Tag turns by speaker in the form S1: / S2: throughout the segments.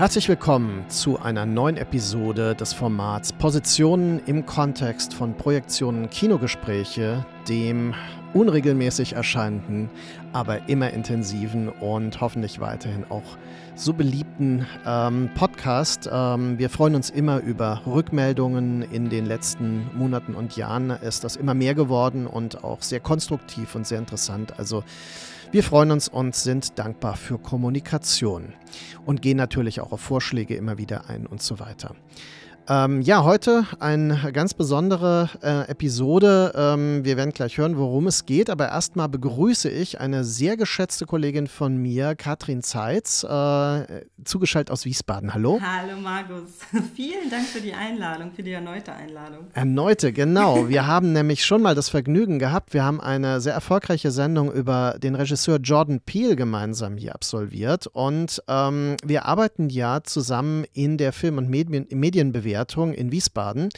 S1: Herzlich willkommen zu einer neuen Episode des Formats Positionen im Kontext von Projektionen Kinogespräche, dem unregelmäßig erscheinenden, aber immer intensiven und hoffentlich weiterhin auch so beliebten ähm, Podcast. Ähm, wir freuen uns immer über Rückmeldungen. In den letzten Monaten und Jahren ist das immer mehr geworden und auch sehr konstruktiv und sehr interessant. Also wir freuen uns und sind dankbar für Kommunikation und gehen natürlich auch auf Vorschläge immer wieder ein und so weiter. Ähm, ja, heute eine ganz besondere äh, Episode. Ähm, wir werden gleich hören, worum es geht, aber erstmal begrüße ich eine sehr geschätzte Kollegin von mir, Katrin Zeitz, äh, zugeschaltet aus Wiesbaden. Hallo.
S2: Hallo Markus. Vielen Dank für die Einladung, für die erneute Einladung.
S1: Erneute, genau. Wir haben nämlich schon mal das Vergnügen gehabt. Wir haben eine sehr erfolgreiche Sendung über den Regisseur Jordan Peele gemeinsam hier absolviert und ähm, wir arbeiten ja zusammen in der Film- und Medien Medienbewertung Bewertung in Wiesbaden.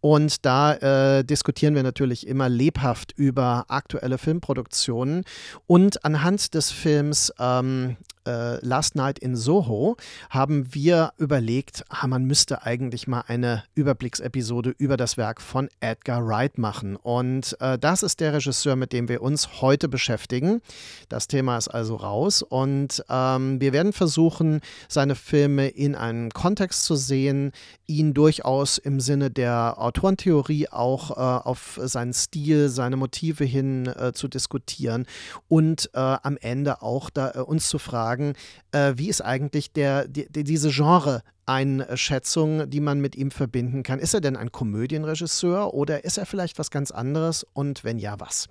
S1: Und da äh, diskutieren wir natürlich immer lebhaft über aktuelle Filmproduktionen. Und anhand des Films ähm, äh, Last Night in Soho haben wir überlegt, ah, man müsste eigentlich mal eine Überblicksepisode über das Werk von Edgar Wright machen. Und äh, das ist der Regisseur, mit dem wir uns heute beschäftigen. Das Thema ist also raus und ähm, wir werden versuchen, seine Filme in einem Kontext zu sehen, ihn durchaus im Sinne der Autorentheorie auch äh, auf seinen Stil, seine Motive hin äh, zu diskutieren und äh, am Ende auch da, äh, uns zu fragen, fragen, äh, wie ist eigentlich der, die, diese Genre-Einschätzung, die man mit ihm verbinden kann? Ist er denn ein Komödienregisseur oder ist er vielleicht was ganz anderes? Und wenn ja, was?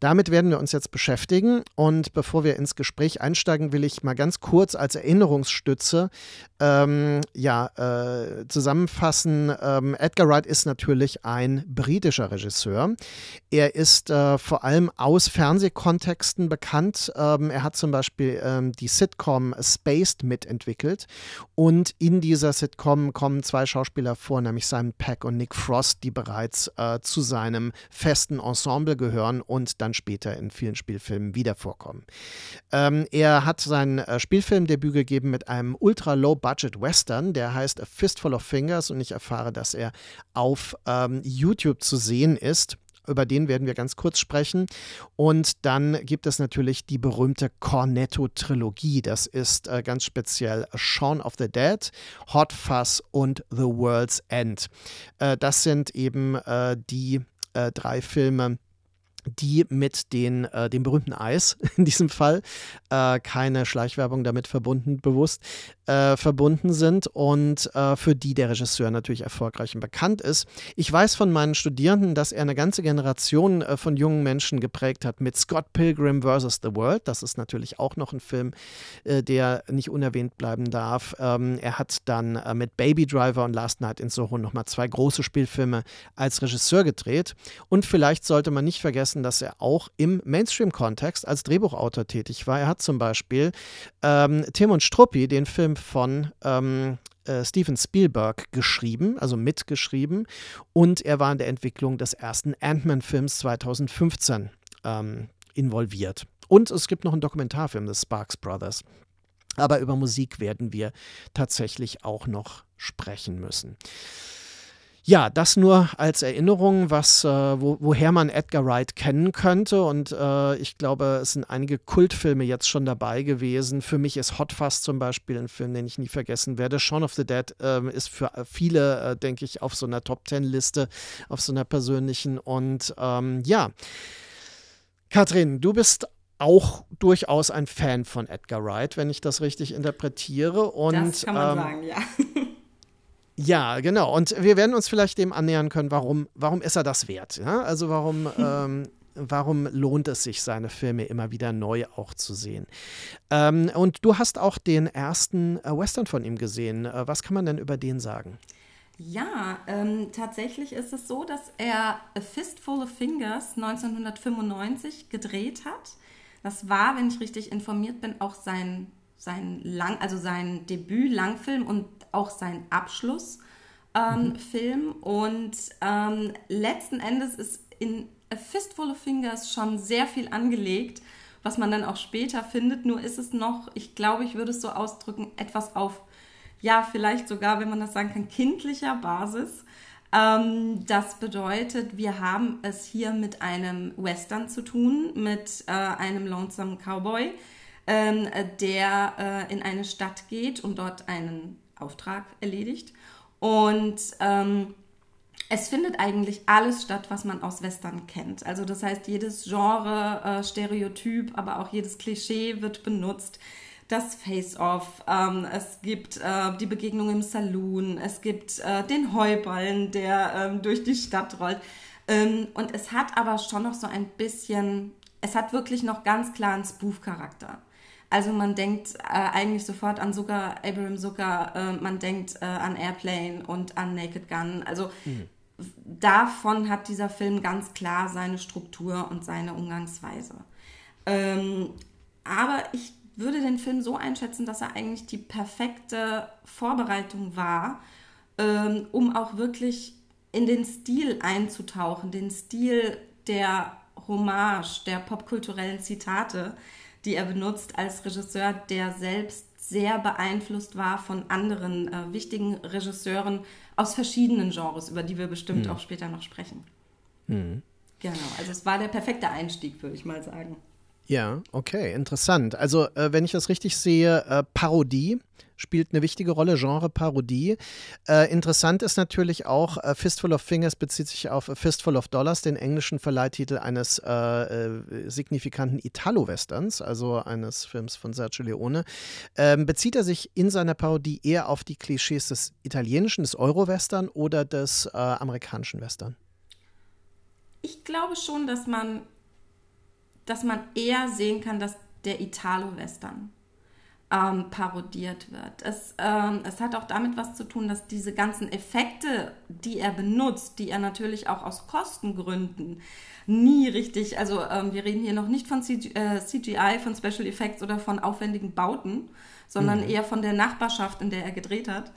S1: Damit werden wir uns jetzt beschäftigen. Und bevor wir ins Gespräch einsteigen, will ich mal ganz kurz als Erinnerungsstütze ähm, ja, äh, zusammenfassen. Ähm, Edgar Wright ist natürlich ein britischer Regisseur. Er ist äh, vor allem aus Fernsehkontexten bekannt. Ähm, er hat zum Beispiel ähm, die Sitcom Spaced mitentwickelt. Und in dieser Sitcom kommen zwei Schauspieler vor, nämlich Simon Peck und Nick Frost, die bereits äh, zu seinem festen Ensemble gehören und dann dann später in vielen Spielfilmen wieder vorkommen. Ähm, er hat sein äh, Spielfilmdebüt gegeben mit einem ultra-low-budget-Western, der heißt A Fistful of Fingers und ich erfahre, dass er auf ähm, YouTube zu sehen ist über den werden wir ganz kurz sprechen. Und dann gibt es natürlich die berühmte Cornetto-Trilogie. Das ist äh, ganz speziell Shaun of the Dead, Hot Fuzz und The World's End. Äh, das sind eben äh, die äh, drei Filme, die mit den, äh, dem berühmten Eis in diesem Fall, äh, keine Schleichwerbung damit verbunden, bewusst, äh, verbunden sind und äh, für die der Regisseur natürlich erfolgreich und bekannt ist. Ich weiß von meinen Studierenden, dass er eine ganze Generation äh, von jungen Menschen geprägt hat mit Scott Pilgrim vs. The World. Das ist natürlich auch noch ein Film, äh, der nicht unerwähnt bleiben darf. Ähm, er hat dann mit Baby Driver und Last Night in Soho nochmal zwei große Spielfilme als Regisseur gedreht. Und vielleicht sollte man nicht vergessen, vergessen, dass er auch im Mainstream-Kontext als Drehbuchautor tätig war. Er hat zum Beispiel ähm, Tim und Struppi, den Film von ähm, äh, Steven Spielberg geschrieben, also mitgeschrieben. Und er war in der Entwicklung des ersten Ant-Man-Films 2015 ähm, involviert. Und es gibt noch einen Dokumentarfilm des Sparks Brothers. Aber über Musik werden wir tatsächlich auch noch sprechen müssen. Ja, das nur als Erinnerung, was, äh, wo, woher man Edgar Wright kennen könnte. Und äh, ich glaube, es sind einige Kultfilme jetzt schon dabei gewesen. Für mich ist Hot Fuzz zum Beispiel ein Film, den ich nie vergessen werde. Shaun of the Dead äh, ist für viele, äh, denke ich, auf so einer Top Ten-Liste, auf so einer persönlichen. Und ähm, ja, Katrin, du bist auch durchaus ein Fan von Edgar Wright, wenn ich das richtig interpretiere. Und,
S2: das kann man ähm, sagen, ja.
S1: Ja, genau. Und wir werden uns vielleicht dem annähern können, warum, warum ist er das wert? Ja? Also warum, ähm, warum lohnt es sich, seine Filme immer wieder neu auch zu sehen? Ähm, und du hast auch den ersten äh, Western von ihm gesehen. Äh, was kann man denn über den sagen?
S2: Ja, ähm, tatsächlich ist es so, dass er A Fistful of Fingers 1995 gedreht hat. Das war, wenn ich richtig informiert bin, auch sein, sein Lang, also sein Debüt-Langfilm und auch sein Abschlussfilm. Ähm, mhm. Und ähm, letzten Endes ist in A Fistful of Fingers schon sehr viel angelegt, was man dann auch später findet. Nur ist es noch, ich glaube, ich würde es so ausdrücken, etwas auf ja, vielleicht sogar, wenn man das sagen kann, kindlicher Basis. Ähm, das bedeutet, wir haben es hier mit einem Western zu tun, mit äh, einem Lonesome Cowboy, ähm, der äh, in eine Stadt geht und dort einen Auftrag erledigt. Und ähm, es findet eigentlich alles statt, was man aus Western kennt. Also das heißt, jedes Genre, äh, Stereotyp, aber auch jedes Klischee wird benutzt das Face-Off, ähm, es gibt äh, die Begegnung im Saloon, es gibt äh, den Heuballen, der ähm, durch die Stadt rollt. Ähm, und es hat aber schon noch so ein bisschen, es hat wirklich noch ganz klar einen Spoof-Charakter. Also man denkt äh, eigentlich sofort an Zucker, Abraham Zucker, äh, man denkt äh, an Airplane und an Naked Gun. Also mhm. davon hat dieser Film ganz klar seine Struktur und seine Umgangsweise. Ähm, aber ich würde den Film so einschätzen, dass er eigentlich die perfekte Vorbereitung war, ähm, um auch wirklich in den Stil einzutauchen, den Stil der Hommage, der popkulturellen Zitate, die er benutzt als Regisseur, der selbst sehr beeinflusst war von anderen äh, wichtigen Regisseuren aus verschiedenen Genres, über die wir bestimmt mhm. auch später noch sprechen. Mhm. Genau, also es war der perfekte Einstieg, würde ich mal sagen.
S1: Ja, okay, interessant. Also, äh, wenn ich das richtig sehe, äh, Parodie spielt eine wichtige Rolle, Genre Parodie. Äh, interessant ist natürlich auch, äh, Fistful of Fingers bezieht sich auf Fistful of Dollars, den englischen Verleihtitel eines äh, äh, signifikanten Italo-Westerns, also eines Films von Sergio Leone. Ähm, bezieht er sich in seiner Parodie eher auf die Klischees des italienischen, des Euro-Western oder des amerikanischen Western?
S2: Ich glaube schon, dass man dass man eher sehen kann, dass der Italo-Western ähm, parodiert wird. Es, ähm, es hat auch damit was zu tun, dass diese ganzen Effekte, die er benutzt, die er natürlich auch aus Kostengründen nie richtig, also ähm, wir reden hier noch nicht von CG, äh, CGI, von Special Effects oder von aufwendigen Bauten, sondern mhm. eher von der Nachbarschaft, in der er gedreht hat.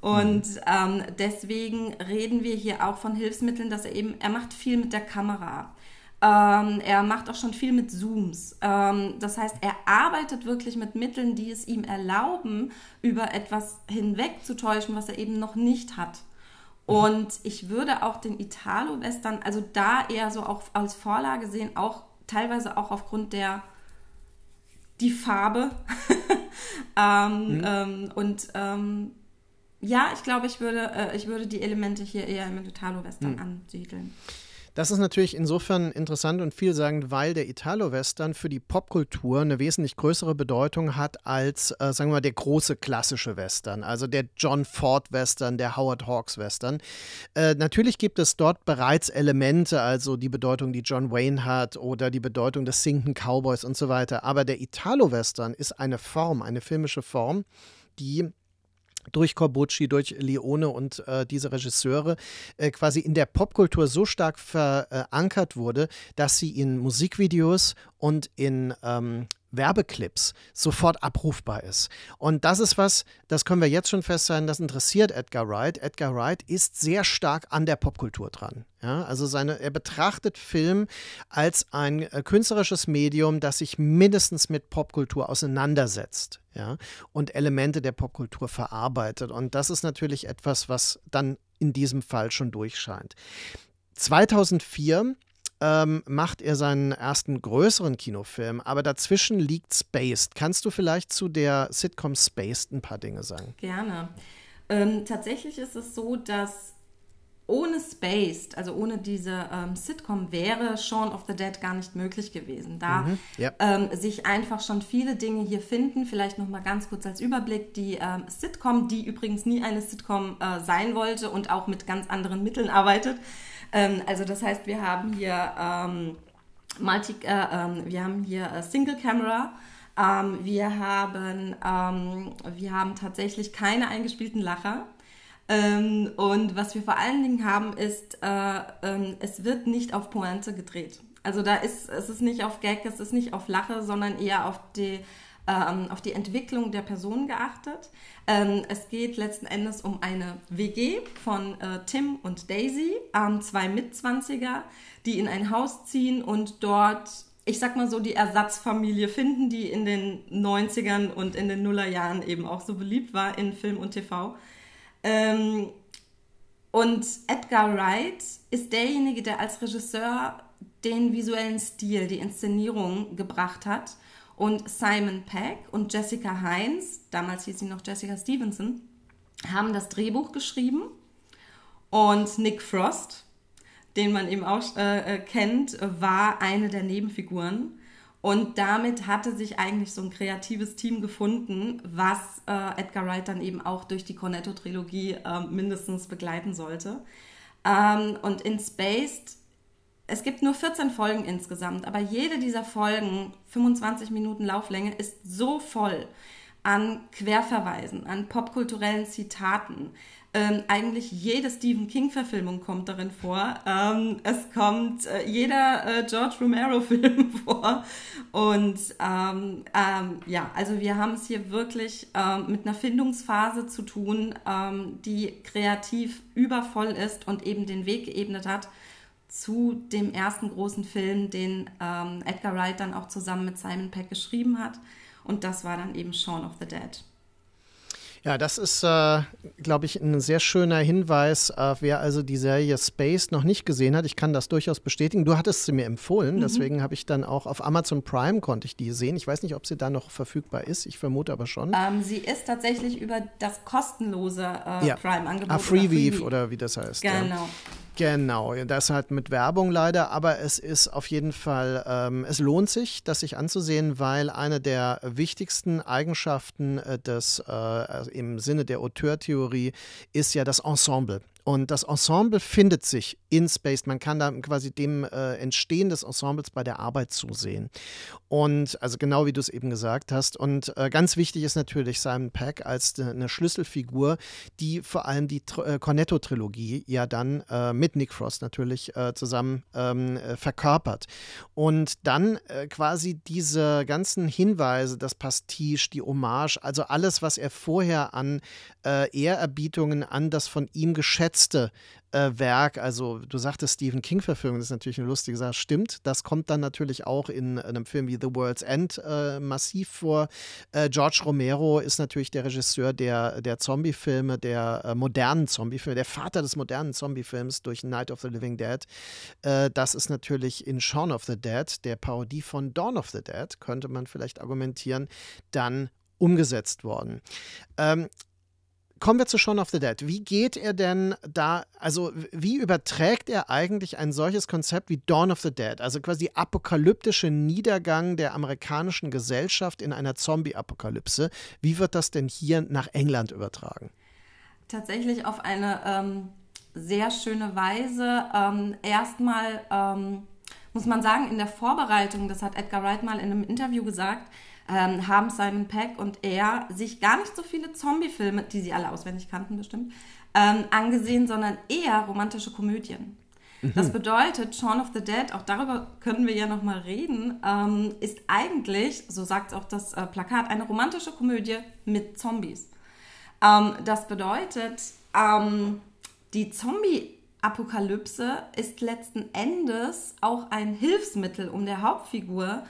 S2: Und mhm. ähm, deswegen reden wir hier auch von Hilfsmitteln, dass er eben, er macht viel mit der Kamera. Ähm, er macht auch schon viel mit Zooms. Ähm, das heißt, er arbeitet wirklich mit Mitteln, die es ihm erlauben, über etwas hinwegzutäuschen, was er eben noch nicht hat. Und ich würde auch den Italo-Western, also da eher so auch als Vorlage sehen, auch teilweise auch aufgrund der die Farbe. ähm, mhm. ähm, und ähm, ja, ich glaube, ich würde, äh, ich würde die Elemente hier eher im Italo-Western mhm. ansiedeln.
S1: Das ist natürlich insofern interessant und vielsagend, weil der Italo-Western für die Popkultur eine wesentlich größere Bedeutung hat als, äh, sagen wir mal, der große klassische Western, also der John Ford-Western, der Howard Hawks-Western. Äh, natürlich gibt es dort bereits Elemente, also die Bedeutung, die John Wayne hat oder die Bedeutung des Sinken Cowboys und so weiter. Aber der Italo-Western ist eine Form, eine filmische Form, die durch Corbucci, durch Leone und äh, diese Regisseure äh, quasi in der Popkultur so stark verankert wurde, dass sie in Musikvideos und in ähm, Werbeclips sofort abrufbar ist. Und das ist was, das können wir jetzt schon feststellen, das interessiert Edgar Wright. Edgar Wright ist sehr stark an der Popkultur dran. Ja, also seine, er betrachtet Film als ein äh, künstlerisches Medium, das sich mindestens mit Popkultur auseinandersetzt ja, und Elemente der Popkultur verarbeitet. Und das ist natürlich etwas, was dann in diesem Fall schon durchscheint. 2004 ähm, macht er seinen ersten größeren Kinofilm, aber dazwischen liegt Spaced. Kannst du vielleicht zu der Sitcom Spaced ein paar Dinge sagen?
S2: Gerne. Ähm, tatsächlich ist es so, dass ohne Spaced, also ohne diese ähm, Sitcom, wäre Shaun of the Dead gar nicht möglich gewesen. Da mhm, ja. ähm, sich einfach schon viele Dinge hier finden. Vielleicht noch mal ganz kurz als Überblick: Die ähm, Sitcom, die übrigens nie eine Sitcom äh, sein wollte und auch mit ganz anderen Mitteln arbeitet, ähm, also das heißt, wir haben hier ähm, Multi, äh, ähm, wir haben hier äh, Single Camera. Ähm, wir haben, ähm, wir haben tatsächlich keine eingespielten Lacher. Ähm, und was wir vor allen Dingen haben, ist, äh, es wird nicht auf Pointe gedreht. Also da ist, es ist nicht auf Gag, es ist nicht auf Lache, sondern eher auf die ähm, auf die Entwicklung der Person geachtet. Ähm, es geht letzten Endes um eine WG von äh, Tim und Daisy, ähm, zwei Mitzwanziger, die in ein Haus ziehen und dort ich sag mal so, die Ersatzfamilie finden, die in den 90ern und in den Nullerjahren eben auch so beliebt war in Film und TV. Ähm, und Edgar Wright ist derjenige, der als Regisseur den visuellen Stil, die Inszenierung gebracht hat. Und Simon Peck und Jessica Heinz, damals hieß sie noch Jessica Stevenson, haben das Drehbuch geschrieben. Und Nick Frost, den man eben auch äh, äh, kennt, war eine der Nebenfiguren. Und damit hatte sich eigentlich so ein kreatives Team gefunden, was äh, Edgar Wright dann eben auch durch die Cornetto-Trilogie äh, mindestens begleiten sollte. Ähm, und in Spaced, es gibt nur 14 Folgen insgesamt, aber jede dieser Folgen, 25 Minuten Lauflänge, ist so voll an Querverweisen, an popkulturellen Zitaten, ähm, eigentlich jede Stephen King-Verfilmung kommt darin vor. Ähm, es kommt äh, jeder äh, George Romero-Film vor. Und ähm, ähm, ja, also wir haben es hier wirklich ähm, mit einer Findungsphase zu tun, ähm, die kreativ übervoll ist und eben den Weg geebnet hat zu dem ersten großen Film, den Edgar Wright dann auch zusammen mit Simon Peck geschrieben hat. Und das war dann eben Shaun of the Dead.
S1: Ja, das ist, äh, glaube ich, ein sehr schöner Hinweis, äh, wer also die Serie Space noch nicht gesehen hat. Ich kann das durchaus bestätigen. Du hattest sie mir empfohlen, mhm. deswegen habe ich dann auch auf Amazon Prime konnte ich die sehen. Ich weiß nicht, ob sie da noch verfügbar ist. Ich vermute aber schon.
S2: Ähm, sie ist tatsächlich über das kostenlose äh,
S1: ja.
S2: Prime-Angebot.
S1: Ah, Freeweave oder, oder, wie das heißt.
S2: Genau.
S1: Ja. Genau, das halt mit Werbung leider, aber es ist auf jeden Fall, ähm, es lohnt sich, das sich anzusehen, weil eine der wichtigsten Eigenschaften äh, des, äh, im Sinne der Auteurtheorie ist ja das Ensemble. Und das Ensemble findet sich in Space. Man kann da quasi dem äh, Entstehen des Ensembles bei der Arbeit zusehen. Und also genau wie du es eben gesagt hast. Und äh, ganz wichtig ist natürlich Simon Peck als eine Schlüsselfigur, die vor allem die äh, Cornetto-Trilogie ja dann äh, mit Nick Frost natürlich äh, zusammen ähm, äh, verkörpert. Und dann quasi diese ganzen Hinweise, das Pastiche, die Hommage, also alles, was er vorher an Ehrerbietungen an das von ihm geschätzte letzte äh, Werk, also du sagtest Stephen King-Verfilmung, das ist natürlich eine lustige Sache, stimmt. Das kommt dann natürlich auch in, in einem Film wie The World's End äh, massiv vor. Äh, George Romero ist natürlich der Regisseur der, der Zombie-Filme, der äh, modernen Zombie-Filme, der Vater des modernen Zombie-Films durch Night of the Living Dead. Äh, das ist natürlich in Shaun of the Dead, der Parodie von Dawn of the Dead, könnte man vielleicht argumentieren, dann umgesetzt worden. Ähm, Kommen wir zu Shaun of the Dead. Wie geht er denn da, also wie überträgt er eigentlich ein solches Konzept wie Dawn of the Dead, also quasi apokalyptische Niedergang der amerikanischen Gesellschaft in einer Zombie-Apokalypse? Wie wird das denn hier nach England übertragen?
S2: Tatsächlich auf eine ähm, sehr schöne Weise. Ähm, erstmal ähm, muss man sagen, in der Vorbereitung, das hat Edgar Wright mal in einem Interview gesagt, ähm, haben Simon Peck und er sich gar nicht so viele Zombie-Filme, die sie alle auswendig kannten bestimmt, ähm, angesehen, sondern eher romantische Komödien. Mhm. Das bedeutet, Shaun of the Dead, auch darüber können wir ja nochmal reden, ähm, ist eigentlich, so sagt auch das äh, Plakat, eine romantische Komödie mit Zombies. Ähm, das bedeutet, ähm, die Zombie-Apokalypse ist letzten Endes auch ein Hilfsmittel, um der Hauptfigur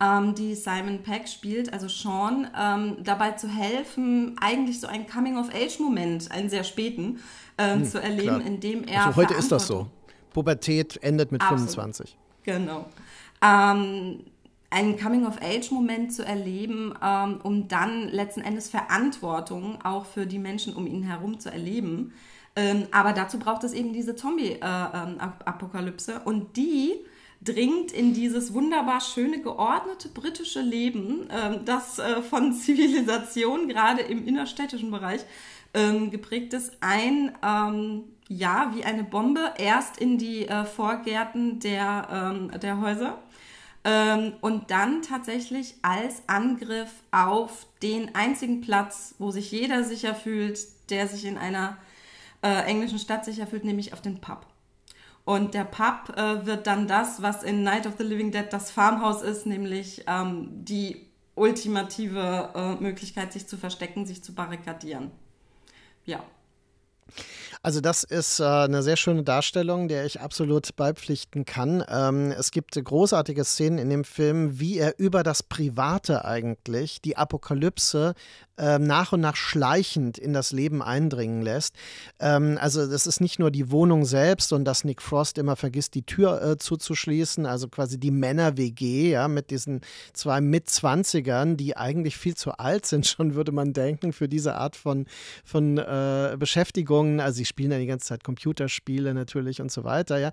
S2: ähm, die Simon Peck spielt, also Sean, ähm, dabei zu helfen, eigentlich so einen Coming-of-Age-Moment, einen sehr späten, ähm, hm, zu erleben, klar. in dem er.
S1: Also heute ist das so. Pubertät endet mit Absolut. 25.
S2: Genau. Ähm, einen Coming-of-Age-Moment zu erleben, ähm, um dann letzten Endes Verantwortung auch für die Menschen um ihn herum zu erleben. Ähm, aber dazu braucht es eben diese Zombie-Apokalypse. Äh, ähm, und die dringt in dieses wunderbar schöne, geordnete britische Leben, ähm, das äh, von Zivilisation gerade im innerstädtischen Bereich ähm, geprägt ist, ein, ähm, ja, wie eine Bombe, erst in die äh, Vorgärten der, der Häuser und dann tatsächlich als Angriff auf den einzigen Platz, wo sich jeder sicher fühlt, der sich in einer äh, englischen Stadt sicher fühlt, nämlich auf den Pub. Und der Pub äh, wird dann das, was in Night of the Living Dead das Farmhaus ist, nämlich ähm, die ultimative äh, Möglichkeit, sich zu verstecken, sich zu barrikadieren. Ja.
S1: Also das ist äh, eine sehr schöne Darstellung, der ich absolut beipflichten kann. Ähm, es gibt großartige Szenen in dem Film, wie er über das Private eigentlich die Apokalypse äh, nach und nach schleichend in das Leben eindringen lässt. Ähm, also das ist nicht nur die Wohnung selbst und dass Nick Frost immer vergisst, die Tür äh, zuzuschließen, also quasi die Männer-WG, ja, mit diesen zwei Mitzwanzigern, die eigentlich viel zu alt sind, schon würde man denken, für diese Art von, von äh, Beschäftigungen. Also sie spielen ja die ganze Zeit Computerspiele natürlich und so weiter, ja.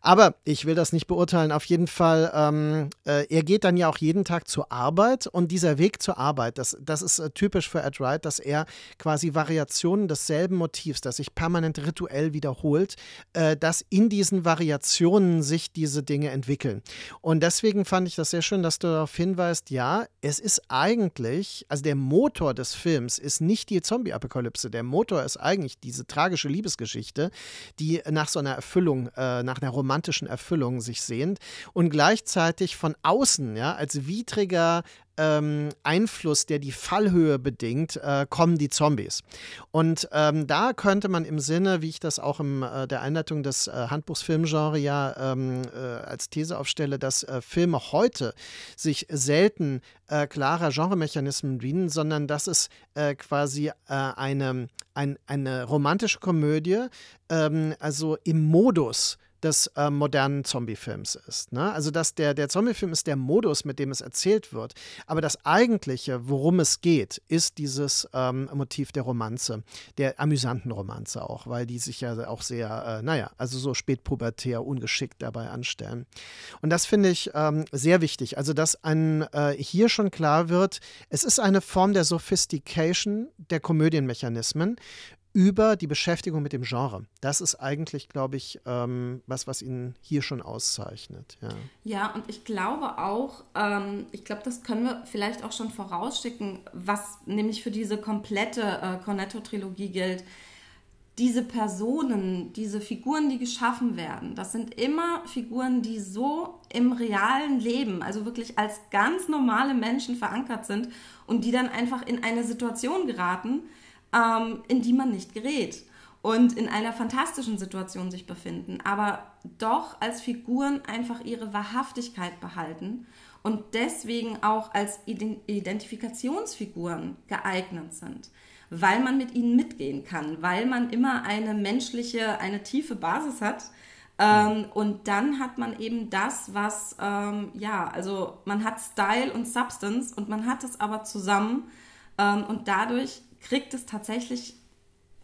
S1: Aber ich will das nicht beurteilen. Auf jeden Fall, ähm, äh, er geht dann ja auch jeden Tag zur Arbeit und dieser Weg zur Arbeit, das, das ist äh, typisch typisch für Ed Wright, dass er quasi Variationen desselben Motivs, das sich permanent rituell wiederholt, äh, dass in diesen Variationen sich diese Dinge entwickeln. Und deswegen fand ich das sehr schön, dass du darauf hinweist, ja, es ist eigentlich, also der Motor des Films ist nicht die Zombie-Apokalypse, der Motor ist eigentlich diese tragische Liebesgeschichte, die nach so einer Erfüllung, äh, nach einer romantischen Erfüllung sich sehnt und gleichzeitig von außen, ja, als widriger ähm, Einfluss, der die Fallhöhe bedingt, äh, kommen die Zombies. Und ähm, da könnte man im Sinne, wie ich das auch in äh, der Einleitung des äh, Handbuchs Filmgenre ja ähm, äh, als These aufstelle, dass äh, Filme heute sich selten äh, klarer Genremechanismen dienen, sondern dass es quasi eine, ein, eine romantische Komödie, ähm, also im Modus des äh, modernen Zombie-Films ist. Ne? Also, dass der, der Zombie-Film ist der Modus, mit dem es erzählt wird. Aber das Eigentliche, worum es geht, ist dieses ähm, Motiv der Romanze, der amüsanten Romanze auch, weil die sich ja auch sehr, äh, naja, also so spätpubertär, ungeschickt dabei anstellen. Und das finde ich ähm, sehr wichtig. Also, dass ein, äh, hier schon klar wird, es ist eine Form der Sophistication der Komödienmechanismen, über die Beschäftigung mit dem Genre. Das ist eigentlich, glaube ich, ähm, was, was ihn hier schon auszeichnet. Ja,
S2: ja und ich glaube auch, ähm, ich glaube, das können wir vielleicht auch schon vorausschicken, was nämlich für diese komplette äh, Cornetto-Trilogie gilt. Diese Personen, diese Figuren, die geschaffen werden, das sind immer Figuren, die so im realen Leben, also wirklich als ganz normale Menschen verankert sind und die dann einfach in eine Situation geraten, ähm, in die man nicht gerät und in einer fantastischen Situation sich befinden, aber doch als Figuren einfach ihre Wahrhaftigkeit behalten und deswegen auch als Identifikationsfiguren geeignet sind, weil man mit ihnen mitgehen kann, weil man immer eine menschliche, eine tiefe Basis hat. Ähm, und dann hat man eben das, was, ähm, ja, also man hat Style und Substance und man hat es aber zusammen ähm, und dadurch kriegt es tatsächlich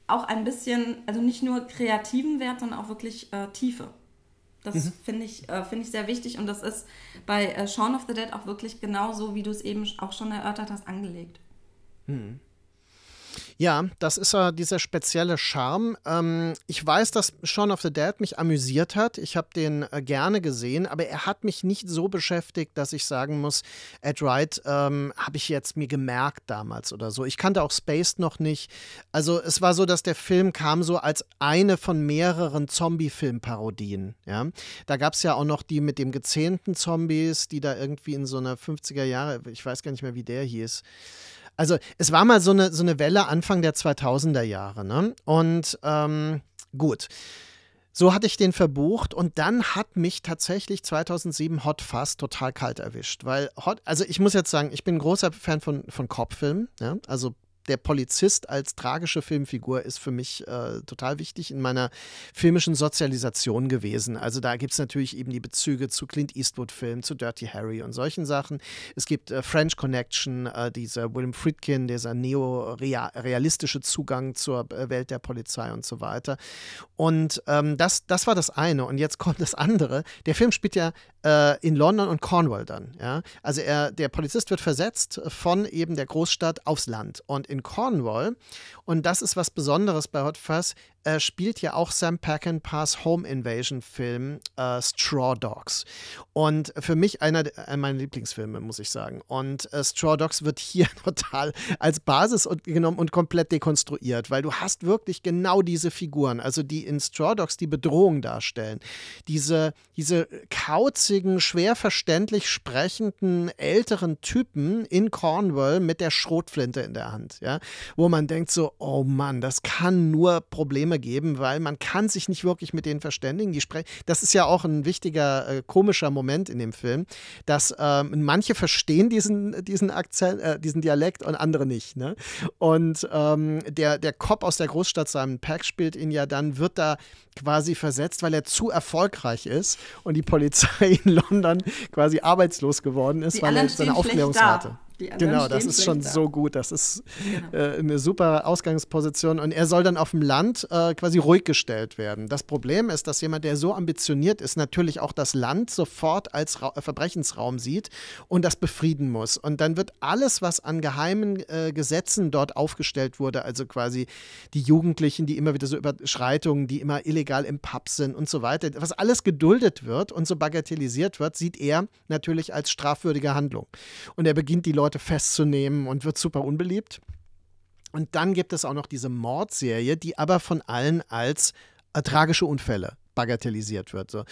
S2: auch ein bisschen, also nicht nur kreativen Wert, sondern auch wirklich äh, Tiefe. Das mhm. finde ich, äh, find ich sehr wichtig und das ist bei äh, Shaun of the Dead auch wirklich genauso, wie du es eben auch schon erörtert hast, angelegt. Mhm.
S1: Ja, das ist ja dieser spezielle Charme. Ähm, ich weiß, dass Shaun of the Dead mich amüsiert hat. Ich habe den äh, gerne gesehen, aber er hat mich nicht so beschäftigt, dass ich sagen muss, Ed Wright ähm, habe ich jetzt mir gemerkt damals oder so. Ich kannte auch Spaced noch nicht. Also es war so, dass der Film kam so als eine von mehreren Zombie-Film-Parodien. Ja? Da gab es ja auch noch die mit dem gezähnten Zombies, die da irgendwie in so einer 50er Jahre, ich weiß gar nicht mehr, wie der hieß. Also es war mal so eine, so eine Welle Anfang der 2000er Jahre. Ne? Und ähm, gut. So hatte ich den verbucht und dann hat mich tatsächlich 2007 Hot Fuzz total kalt erwischt, weil Hot, also ich muss jetzt sagen, ich bin ein großer Fan von, von Cop-Filmen, ja? also der Polizist als tragische Filmfigur ist für mich äh, total wichtig in meiner filmischen Sozialisation gewesen. Also da gibt es natürlich eben die Bezüge zu Clint Eastwood-Filmen, zu Dirty Harry und solchen Sachen. Es gibt äh, French Connection, äh, dieser William Friedkin, dieser neorealistische Zugang zur äh, Welt der Polizei und so weiter. Und ähm, das, das war das eine. Und jetzt kommt das andere. Der Film spielt ja äh, in London und Cornwall dann. Ja? Also er, der Polizist wird versetzt von eben der Großstadt aufs Land. Und in Cornwall, und das ist was Besonderes bei Hot Fuzz, äh, spielt ja auch Sam Peckinpahs Home Invasion Film äh, Straw Dogs. Und für mich einer meiner Lieblingsfilme, muss ich sagen. Und äh, Straw Dogs wird hier total als Basis und, genommen und komplett dekonstruiert, weil du hast wirklich genau diese Figuren, also die in Straw Dogs die Bedrohung darstellen. Diese, diese kauzigen, schwer verständlich sprechenden älteren Typen in Cornwall mit der Schrotflinte in der Hand, ja, wo man denkt so, oh Mann, das kann nur Probleme Probleme geben, weil man kann sich nicht wirklich mit denen verständigen. Die das ist ja auch ein wichtiger, äh, komischer Moment in dem Film, dass ähm, manche verstehen diesen, diesen Akzent, äh, diesen Dialekt und andere nicht. Ne? Und ähm, der, der Cop aus der Großstadt, Simon Pack, spielt ihn ja dann, wird da quasi versetzt, weil er zu erfolgreich ist und die Polizei in London quasi arbeitslos geworden ist,
S2: die
S1: weil er seine Aufklärungsrate. Genau, das ist schon
S2: da.
S1: so gut. Das ist genau. äh, eine super Ausgangsposition. Und er soll dann auf dem Land äh, quasi ruhig gestellt werden. Das Problem ist, dass jemand, der so ambitioniert ist, natürlich auch das Land sofort als Ra Verbrechensraum sieht und das befrieden muss. Und dann wird alles, was an geheimen äh, Gesetzen dort aufgestellt wurde, also quasi die Jugendlichen, die immer wieder so Überschreitungen, die immer illegal im Pub sind und so weiter, was alles geduldet wird und so bagatellisiert wird, sieht er natürlich als strafwürdige Handlung. Und er beginnt die Leute Leute festzunehmen und wird super unbeliebt. Und dann gibt es auch noch diese Mordserie, die aber von allen als äh, tragische Unfälle bagatellisiert wird. So.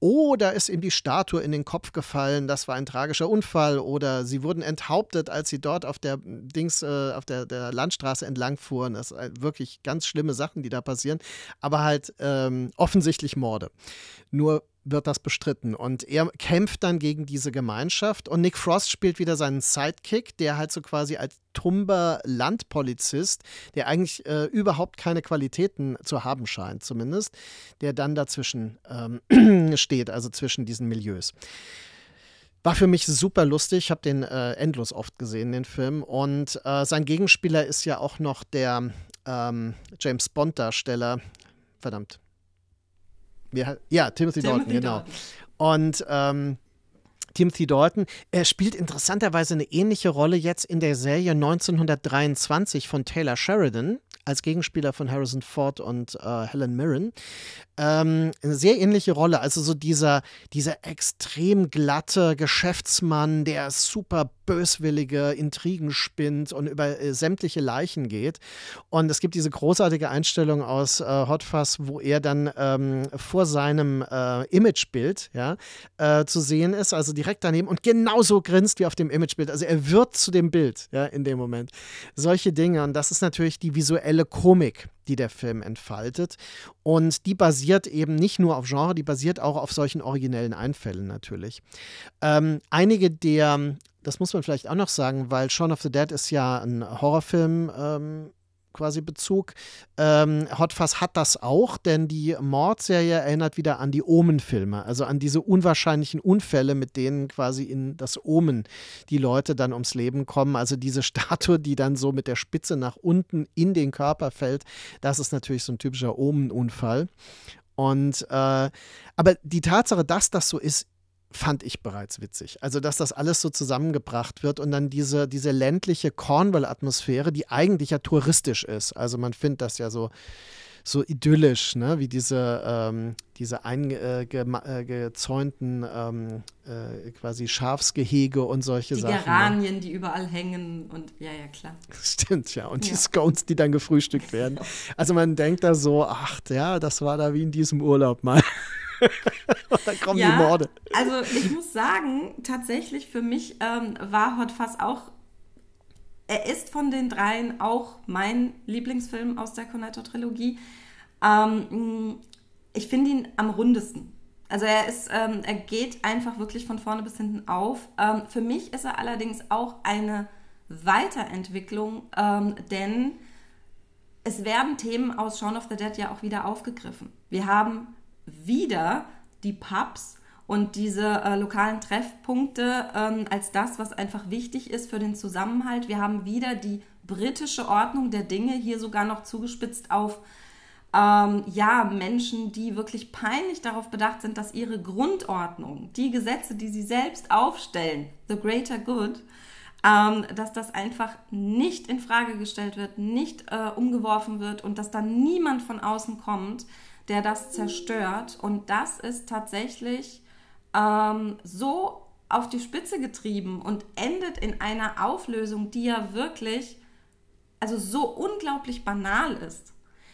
S1: Oh, da ist ihm die Statue in den Kopf gefallen, das war ein tragischer Unfall. Oder sie wurden enthauptet, als sie dort auf der Dings, äh, auf der, der Landstraße entlang fuhren. Das sind wirklich ganz schlimme Sachen, die da passieren. Aber halt ähm, offensichtlich Morde. Nur wird das bestritten. Und er kämpft dann gegen diese Gemeinschaft. Und Nick Frost spielt wieder seinen Sidekick, der halt so quasi als tumber Landpolizist, der eigentlich äh, überhaupt keine Qualitäten zu haben scheint, zumindest, der dann dazwischen ähm, steht, also zwischen diesen Milieus. War für mich super lustig. Ich habe den äh, endlos oft gesehen, den Film. Und äh, sein Gegenspieler ist ja auch noch der ähm, James Bond-Darsteller. Verdammt, ja, Timothy, Timothy Dalton, genau. Dalton. Und ähm, Timothy Dalton. Er spielt interessanterweise eine ähnliche Rolle jetzt in der Serie 1923 von Taylor Sheridan als Gegenspieler von Harrison Ford und äh, Helen Mirren. Ähm, eine sehr ähnliche Rolle. Also so dieser, dieser extrem glatte Geschäftsmann, der super böswillige Intrigen spinnt und über äh, sämtliche Leichen geht. Und es gibt diese großartige Einstellung aus äh, Hot Fuzz, wo er dann ähm, vor seinem äh, Imagebild ja, äh, zu sehen ist, also direkt daneben und genauso grinst wie auf dem Imagebild. Also er wird zu dem Bild ja, in dem Moment. Solche Dinge. Und das ist natürlich die visuelle Komik, die der Film entfaltet. Und die basiert eben nicht nur auf Genre, die basiert auch auf solchen originellen Einfällen natürlich. Ähm, einige der, das muss man vielleicht auch noch sagen, weil Shaun of the Dead ist ja ein Horrorfilm. Ähm, quasi Bezug. Ähm, Hot Fuzz hat das auch, denn die Mordserie erinnert wieder an die Omen-Filme, also an diese unwahrscheinlichen Unfälle, mit denen quasi in das Omen die Leute dann ums Leben kommen. Also diese Statue, die dann so mit der Spitze nach unten in den Körper fällt, das ist natürlich so ein typischer Omen-Unfall. Und äh, aber die Tatsache, dass das so ist, fand ich bereits witzig. Also, dass das alles so zusammengebracht wird und dann diese, diese ländliche Cornwall-Atmosphäre, die eigentlich ja touristisch ist. Also, man findet das ja so, so idyllisch, ne? wie diese, ähm, diese eingezäunten äh, ähm, äh, quasi Schafsgehege und solche
S2: die
S1: Sachen.
S2: Die ne? Geranien, ne? die überall hängen und ja, ja, klar.
S1: Stimmt, ja. Und ja. die Scones, die dann gefrühstückt werden. Also man denkt da so, ach ja, das war da wie in diesem Urlaub mal. Und dann kommen ja, die Morde.
S2: Also ich muss sagen, tatsächlich für mich ähm, war Hot Fuzz auch, er ist von den dreien auch mein Lieblingsfilm aus der Cornetto-Trilogie. Ähm, ich finde ihn am rundesten. Also er ist, ähm, er geht einfach wirklich von vorne bis hinten auf. Ähm, für mich ist er allerdings auch eine Weiterentwicklung, ähm, denn es werden Themen aus Shaun of the Dead ja auch wieder aufgegriffen. Wir haben wieder die Pubs und diese äh, lokalen Treffpunkte ähm, als das, was einfach wichtig ist für den Zusammenhalt. Wir haben wieder die britische Ordnung der Dinge, hier sogar noch zugespitzt auf ähm, ja, Menschen, die wirklich peinlich darauf bedacht sind, dass ihre Grundordnung, die Gesetze, die sie selbst aufstellen, the greater good, ähm, dass das einfach nicht in Frage gestellt wird, nicht äh, umgeworfen wird und dass da niemand von außen kommt, der das zerstört. Und das ist tatsächlich ähm, so auf die Spitze getrieben und endet in einer Auflösung, die ja wirklich, also so unglaublich banal ist.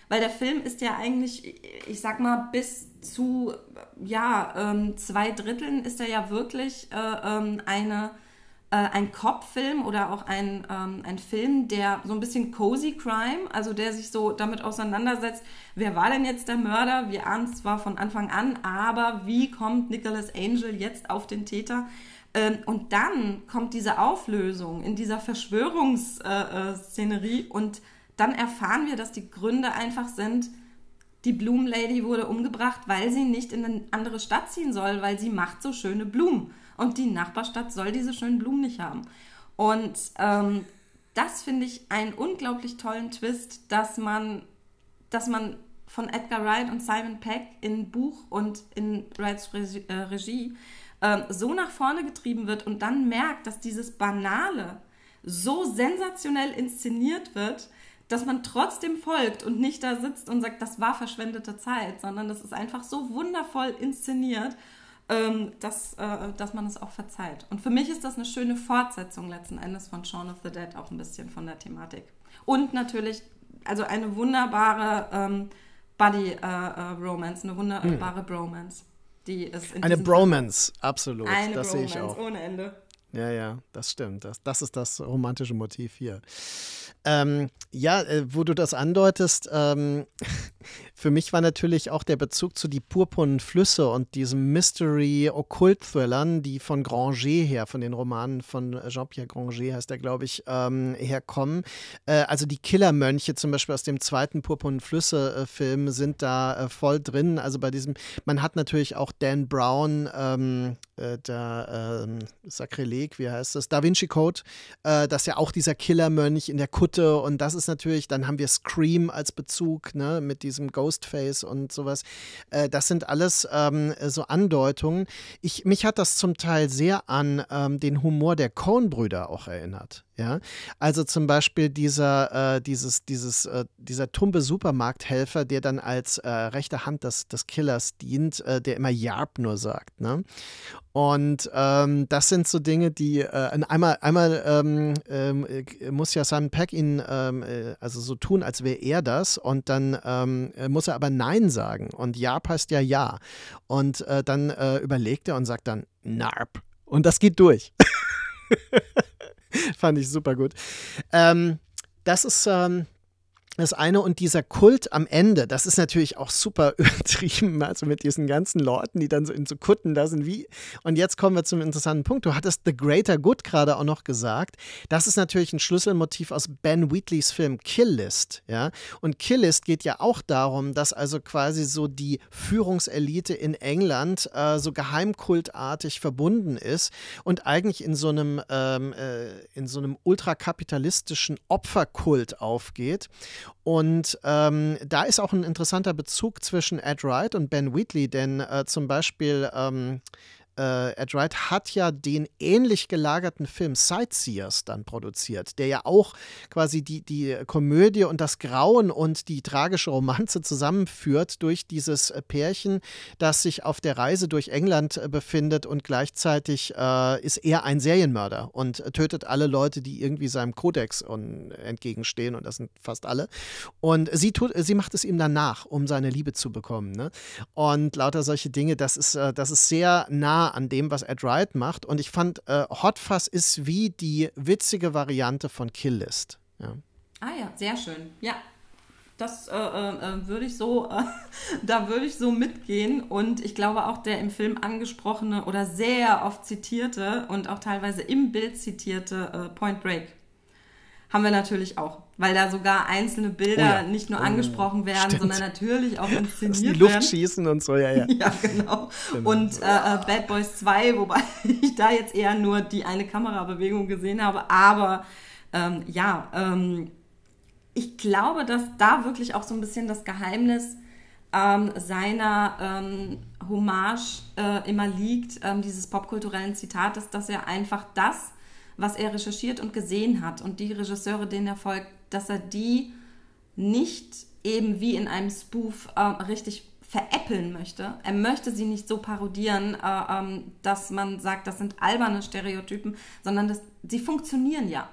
S2: Weil der Film ist ja eigentlich, ich sag mal, bis zu ja, ähm, zwei Dritteln ist er ja wirklich äh, ähm, eine äh, ein Cop-Film oder auch ein, ähm, ein Film, der so ein bisschen cozy Crime, also der sich so damit auseinandersetzt, wer war denn jetzt der Mörder? Wir ahnen es zwar von Anfang an, aber wie kommt Nicholas Angel jetzt auf den Täter? Ähm, und dann kommt diese Auflösung in dieser Verschwörungsszenerie äh, äh, und dann erfahren wir, dass die Gründe einfach sind, die Blumenlady wurde umgebracht, weil sie nicht in eine andere Stadt ziehen soll, weil sie macht so schöne Blumen. Und die Nachbarstadt soll diese schönen Blumen nicht haben. Und ähm, das finde ich einen unglaublich tollen Twist, dass man, dass man von Edgar Wright und Simon Peck in Buch und in Wrights Regie, äh, Regie äh, so nach vorne getrieben wird und dann merkt, dass dieses Banale so sensationell inszeniert wird, dass man trotzdem folgt und nicht da sitzt und sagt, das war verschwendete Zeit, sondern das ist einfach so wundervoll inszeniert, ähm, dass, äh, dass man es auch verzeiht. Und für mich ist das eine schöne Fortsetzung letzten Endes von Shaun of the Dead, auch ein bisschen von der Thematik. Und natürlich, also eine wunderbare ähm, Buddy-Romance, äh, äh, eine wunderbare hm. Bromance. Die ist
S1: eine Bromance, absolut.
S2: Eine das Bromance, sehe ich auch. ohne Ende.
S1: Ja, ja, das stimmt. Das, das ist das romantische Motiv hier. Ähm, ja, äh, wo du das andeutest, ähm, für mich war natürlich auch der Bezug zu die purpurnen Flüsse und diesem Mystery-Okkult-Thrillern, die von Granger her, von den Romanen von Jean-Pierre Granger heißt der, glaube ich, ähm, herkommen. Äh, also die Killermönche zum Beispiel aus dem zweiten purpurnen Flüsse-Film sind da äh, voll drin. Also bei diesem, man hat natürlich auch Dan Brown, ähm, äh, Sakrileg, wie heißt das, Da Vinci Code, äh, das ja auch dieser Killermönch in der Kutte Kutte und das ist natürlich, dann haben wir Scream als Bezug, ne, mit diesem Ghostface und sowas. Äh, das sind alles ähm, so Andeutungen. Ich, mich hat das zum Teil sehr an ähm, den Humor der Coen-Brüder auch erinnert. Ja, also zum Beispiel dieser, äh, dieses, dieses, äh, dieser tumbe Supermarkthelfer, der dann als äh, rechte Hand des, des Killers dient, äh, der immer Yarp nur sagt. Ne? Und ähm, das sind so Dinge, die äh, einmal, einmal ähm, ähm, äh, muss ja Simon Peck ihn ähm, also so tun, als wäre er das, und dann ähm, muss er aber Nein sagen. Und Yarp heißt ja Ja. Und dann überlegt er und sagt dann Narp. Und das geht durch. Fand ich super gut. Ähm, das ist, ähm, das eine und dieser Kult am Ende, das ist natürlich auch super übertrieben, also mit diesen ganzen Leuten, die dann so in so Kutten da sind, wie. Und jetzt kommen wir zum interessanten Punkt. Du hattest The Greater Good gerade auch noch gesagt. Das ist natürlich ein Schlüsselmotiv aus Ben Wheatleys Film Kill List, ja. Und Kill List geht ja auch darum, dass also quasi so die Führungselite in England äh, so geheimkultartig verbunden ist und eigentlich in so einem, ähm, äh, in so einem ultrakapitalistischen Opferkult aufgeht. Und ähm, da ist auch ein interessanter Bezug zwischen Ed Wright und Ben Wheatley, denn äh, zum Beispiel ähm, äh, Ed Wright hat ja den ähnlich gelagerten Film Sightseers dann produziert, der ja auch quasi die, die Komödie und das Grauen und die tragische Romanze zusammenführt durch dieses Pärchen, das sich auf der Reise durch England äh, befindet und gleichzeitig äh, ist er ein Serienmörder und tötet alle Leute, die irgendwie seinem Kodex entgegenstehen und das sind fast alle. Und sie, tut, sie macht es ihm danach, um seine Liebe zu bekommen. Ne? Und lauter solche Dinge, das ist, äh, das ist sehr nah an dem, was Ed Wright macht. Und ich fand, äh, Hot Fuzz ist wie die witzige Variante von Kill List. Ja.
S2: Ah ja, sehr schön. Ja, das äh, äh, äh würde ich so, äh, da würde ich so mitgehen. Und ich glaube auch der im Film angesprochene oder sehr oft zitierte und auch teilweise im Bild zitierte äh, Point Break haben wir natürlich auch, weil da sogar einzelne Bilder oh ja. nicht nur oh, angesprochen werden, stimmt. sondern natürlich auch inszeniert werden.
S1: die Luft werden. schießen und so, ja, ja.
S2: ja, genau. genau. Und äh, äh Bad Boys 2, wobei ich da jetzt eher nur die eine Kamerabewegung gesehen habe, aber ähm, ja, ähm, ich glaube, dass da wirklich auch so ein bisschen das Geheimnis ähm, seiner ähm, Hommage äh, immer liegt, ähm, dieses popkulturellen Zitat, dass er einfach das was er recherchiert und gesehen hat und die Regisseure, denen er folgt, dass er die nicht eben wie in einem Spoof äh, richtig veräppeln möchte. Er möchte sie nicht so parodieren, äh, ähm, dass man sagt, das sind alberne Stereotypen, sondern das, sie funktionieren ja.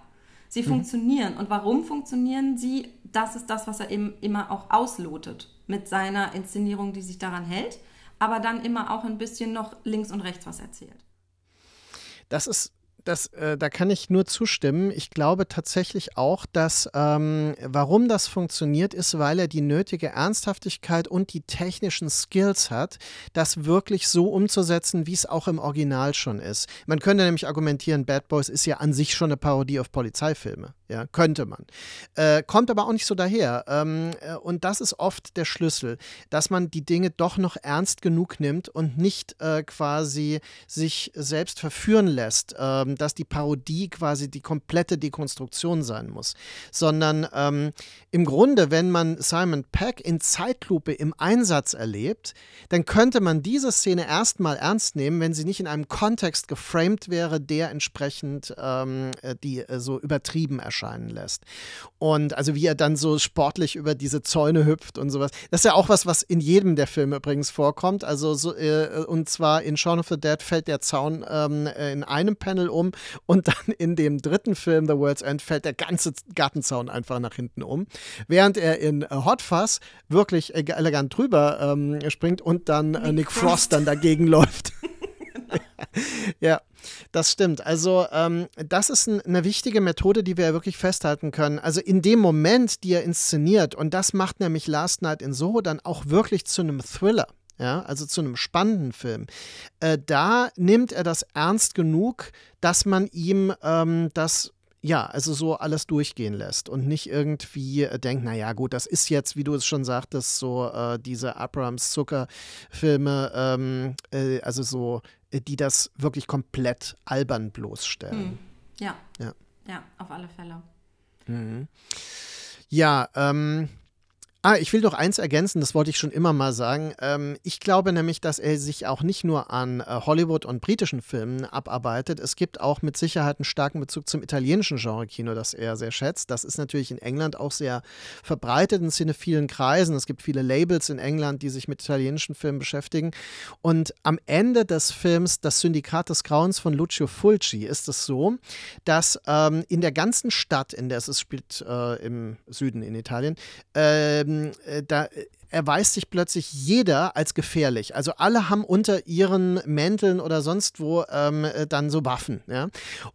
S2: Sie mhm. funktionieren. Und warum funktionieren sie? Das ist das, was er eben immer auch auslotet mit seiner Inszenierung, die sich daran hält, aber dann immer auch ein bisschen noch links und rechts was erzählt.
S1: Das ist das, äh, da kann ich nur zustimmen. Ich glaube tatsächlich auch, dass ähm, warum das funktioniert, ist, weil er die nötige Ernsthaftigkeit und die technischen Skills hat, das wirklich so umzusetzen, wie es auch im Original schon ist. Man könnte nämlich argumentieren, Bad Boys ist ja an sich schon eine Parodie auf Polizeifilme. Ja, könnte man. Äh, kommt aber auch nicht so daher. Ähm, äh, und das ist oft der Schlüssel, dass man die Dinge doch noch ernst genug nimmt und nicht äh, quasi sich selbst verführen lässt, ähm, dass die Parodie quasi die komplette Dekonstruktion sein muss. Sondern ähm, im Grunde, wenn man Simon Peck in Zeitlupe im Einsatz erlebt, dann könnte man diese Szene erstmal ernst nehmen, wenn sie nicht in einem Kontext geframed wäre, der entsprechend ähm, äh, die äh, so übertrieben erscheint erscheinen lässt. Und also wie er dann so sportlich über diese Zäune hüpft und sowas. Das ist ja auch was, was in jedem der Filme übrigens vorkommt. Also so, äh, und zwar in Shaun of the Dead fällt der Zaun ähm, in einem Panel um und dann in dem dritten Film, The World's End, fällt der ganze Gartenzaun einfach nach hinten um. Während er in äh, Hot Fuzz wirklich elegant drüber ähm, springt und dann äh, Nick Frost dann dagegen läuft. ja. Das stimmt. Also ähm, das ist ein, eine wichtige Methode, die wir ja wirklich festhalten können. Also in dem Moment, die er inszeniert, und das macht nämlich Last Night in Soho dann auch wirklich zu einem Thriller. Ja, also zu einem spannenden Film. Äh, da nimmt er das ernst genug, dass man ihm ähm, das ja, also so alles durchgehen lässt und nicht irgendwie äh, denkt, naja, gut, das ist jetzt, wie du es schon sagtest, so äh, diese Abrams Zucker-Filme, ähm, äh, also so die das wirklich komplett albern bloßstellen. Hm.
S2: Ja. ja. Ja, auf alle Fälle.
S1: Mhm. Ja, ähm, Ah, ich will doch eins ergänzen, das wollte ich schon immer mal sagen. Ähm, ich glaube nämlich, dass er sich auch nicht nur an äh, Hollywood und britischen Filmen abarbeitet. Es gibt auch mit Sicherheit einen starken Bezug zum italienischen Genre-Kino, das er sehr schätzt. Das ist natürlich in England auch sehr verbreitet in cinephilen Kreisen. Es gibt viele Labels in England, die sich mit italienischen Filmen beschäftigen. Und am Ende des Films Das Syndikat des Grauens von Lucio Fulci ist es so, dass ähm, in der ganzen Stadt, in der es, spielt äh, im Süden in Italien, ähm, ähm, äh, da erweist sich plötzlich jeder als gefährlich. Also alle haben unter ihren Mänteln oder sonst wo ähm, äh, dann so Waffen. Ja?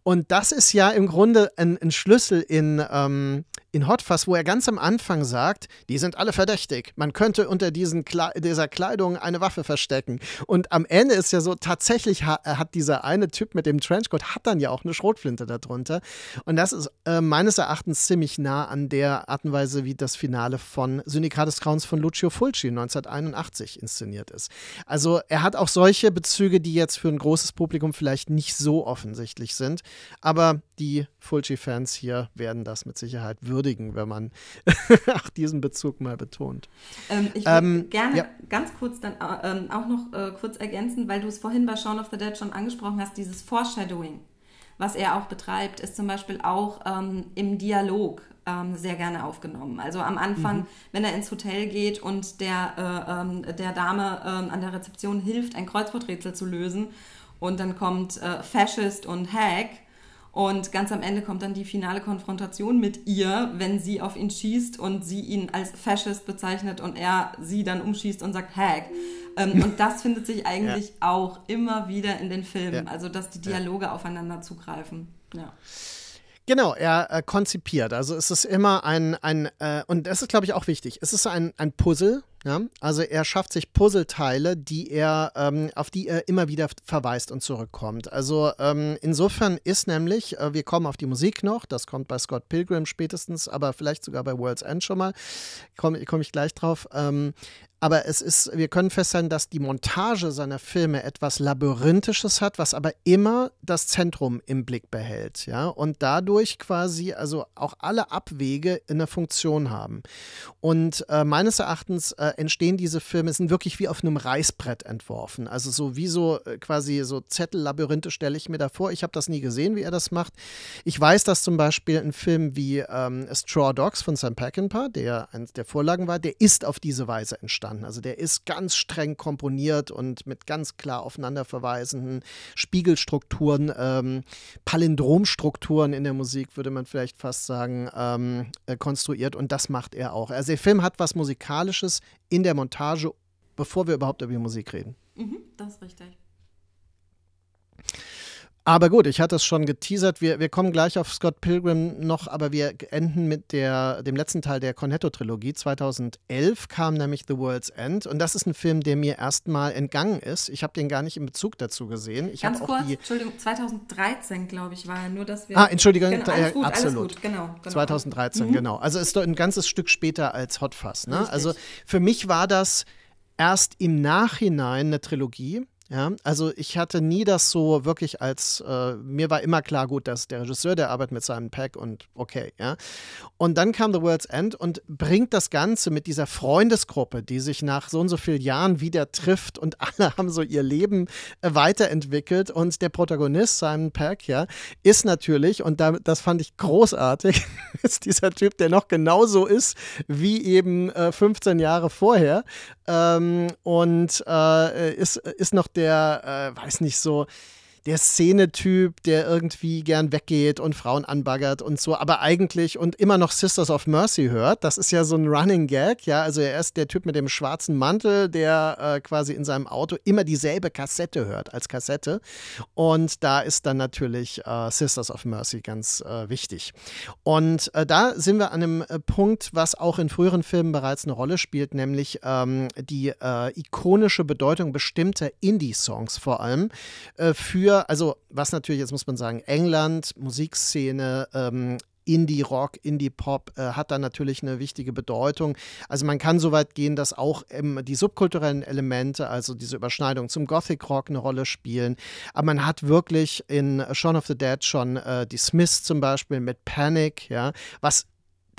S1: Und das ist ja im Grunde ein, ein Schlüssel in, ähm, in Hot Fuzz, wo er ganz am Anfang sagt, die sind alle verdächtig. Man könnte unter diesen Kle dieser Kleidung eine Waffe verstecken. Und am Ende ist ja so, tatsächlich ha hat dieser eine Typ mit dem Trenchcoat, hat dann ja auch eine Schrotflinte darunter. Und das ist äh, meines Erachtens ziemlich nah an der Art und Weise, wie das Finale von Syndikat des Grauens von Lucio Fulci 1981 inszeniert ist. Also er hat auch solche Bezüge, die jetzt für ein großes Publikum vielleicht nicht so offensichtlich sind. Aber die Fulci-Fans hier werden das mit Sicherheit würdigen, wenn man auch diesen Bezug mal betont.
S2: Ähm, ich würde ähm, gerne ja. ganz kurz dann ähm, auch noch äh, kurz ergänzen, weil du es vorhin bei Shaun of the Dead schon angesprochen hast, dieses Foreshadowing, was er auch betreibt, ist zum Beispiel auch ähm, im Dialog ähm, sehr gerne aufgenommen. Also am Anfang, mhm. wenn er ins Hotel geht und der, äh, ähm, der Dame an der Rezeption hilft, ein Kreuzworträtsel zu lösen und dann kommt äh, Fascist und Hack und ganz am Ende kommt dann die finale Konfrontation mit ihr, wenn sie auf ihn schießt und sie ihn als Fascist bezeichnet und er sie dann umschießt und sagt Hack. Ähm, und das findet sich eigentlich ja. auch immer wieder in den Filmen, ja. also dass die Dialoge ja. aufeinander zugreifen. Ja.
S1: Genau, er äh, konzipiert. Also es ist immer ein, ein äh, und das ist, glaube ich, auch wichtig. Es ist ein, ein Puzzle. Ja? Also er schafft sich Puzzleteile, die er, ähm, auf die er immer wieder verweist und zurückkommt. Also ähm, insofern ist nämlich, äh, wir kommen auf die Musik noch, das kommt bei Scott Pilgrim spätestens, aber vielleicht sogar bei World's End schon mal, komme komm ich gleich drauf. Ähm, aber es ist, wir können feststellen, dass die Montage seiner Filme etwas Labyrinthisches hat, was aber immer das Zentrum im Blick behält, ja, und dadurch quasi also auch alle Abwege in der Funktion haben. Und äh, meines Erachtens äh, entstehen diese Filme, sind wirklich wie auf einem Reißbrett entworfen. Also so wie so äh, quasi so Zettellabyrinthe stelle ich mir da vor. Ich habe das nie gesehen, wie er das macht. Ich weiß, dass zum Beispiel ein Film wie ähm, Straw Dogs von Sam Peckinpah, der eines der Vorlagen war, der ist auf diese Weise entstanden verstanden. Also der ist ganz streng komponiert und mit ganz klar aufeinander verweisenden Spiegelstrukturen, ähm, Palindromstrukturen in der Musik, würde man vielleicht fast sagen, ähm, äh, konstruiert. Und das macht er auch. Also der Film hat was Musikalisches in der Montage, bevor wir überhaupt über die Musik reden.
S2: Mhm, das ist richtig.
S1: Aber gut, ich hatte es schon geteasert. Wir, wir kommen gleich auf Scott Pilgrim noch, aber wir enden mit der, dem letzten Teil der Cornetto-Trilogie. 2011 kam nämlich The World's End und das ist ein Film, der mir erstmal entgangen ist. Ich habe den gar nicht in Bezug dazu gesehen. Ich
S2: Ganz kurz,
S1: die,
S2: Entschuldigung, 2013, glaube ich, war er. Nur, dass wir.
S1: Ah, Entschuldigung,
S2: genau, alles gut,
S1: absolut.
S2: Alles gut, genau, genau.
S1: 2013, mhm. genau. Also ist doch ein ganzes Stück später als Hot Fuzz. Ne? Also für mich war das erst im Nachhinein eine Trilogie. Ja, also ich hatte nie das so wirklich als, äh, mir war immer klar, gut, dass der Regisseur, der arbeitet mit seinem Pack und okay, ja. Und dann kam The World's End und bringt das Ganze mit dieser Freundesgruppe, die sich nach so und so vielen Jahren wieder trifft und alle haben so ihr Leben äh, weiterentwickelt und der Protagonist, Simon Pack, ja, ist natürlich, und da, das fand ich großartig, ist dieser Typ, der noch genauso ist wie eben äh, 15 Jahre vorher ähm, und äh, ist, ist noch der, äh, weiß nicht so, der Szenetyp, der irgendwie gern weggeht und Frauen anbaggert und so, aber eigentlich und immer noch Sisters of Mercy hört. Das ist ja so ein Running Gag, ja. Also er ist der Typ mit dem schwarzen Mantel, der äh, quasi in seinem Auto immer dieselbe Kassette hört als Kassette. Und da ist dann natürlich äh, Sisters of Mercy ganz äh, wichtig. Und äh, da sind wir an einem äh, Punkt, was auch in früheren Filmen bereits eine Rolle spielt, nämlich ähm, die äh, ikonische Bedeutung bestimmter Indie-Songs vor allem für früher, also was natürlich, jetzt muss man sagen, England, Musikszene, ähm, Indie-Rock, Indie-Pop äh, hat da natürlich eine wichtige Bedeutung. Also man kann so weit gehen, dass auch ähm, die subkulturellen Elemente, also diese Überschneidung zum Gothic-Rock eine Rolle spielen. Aber man hat wirklich in Shaun of the Dead schon äh, die Smiths zum Beispiel mit Panic, ja, was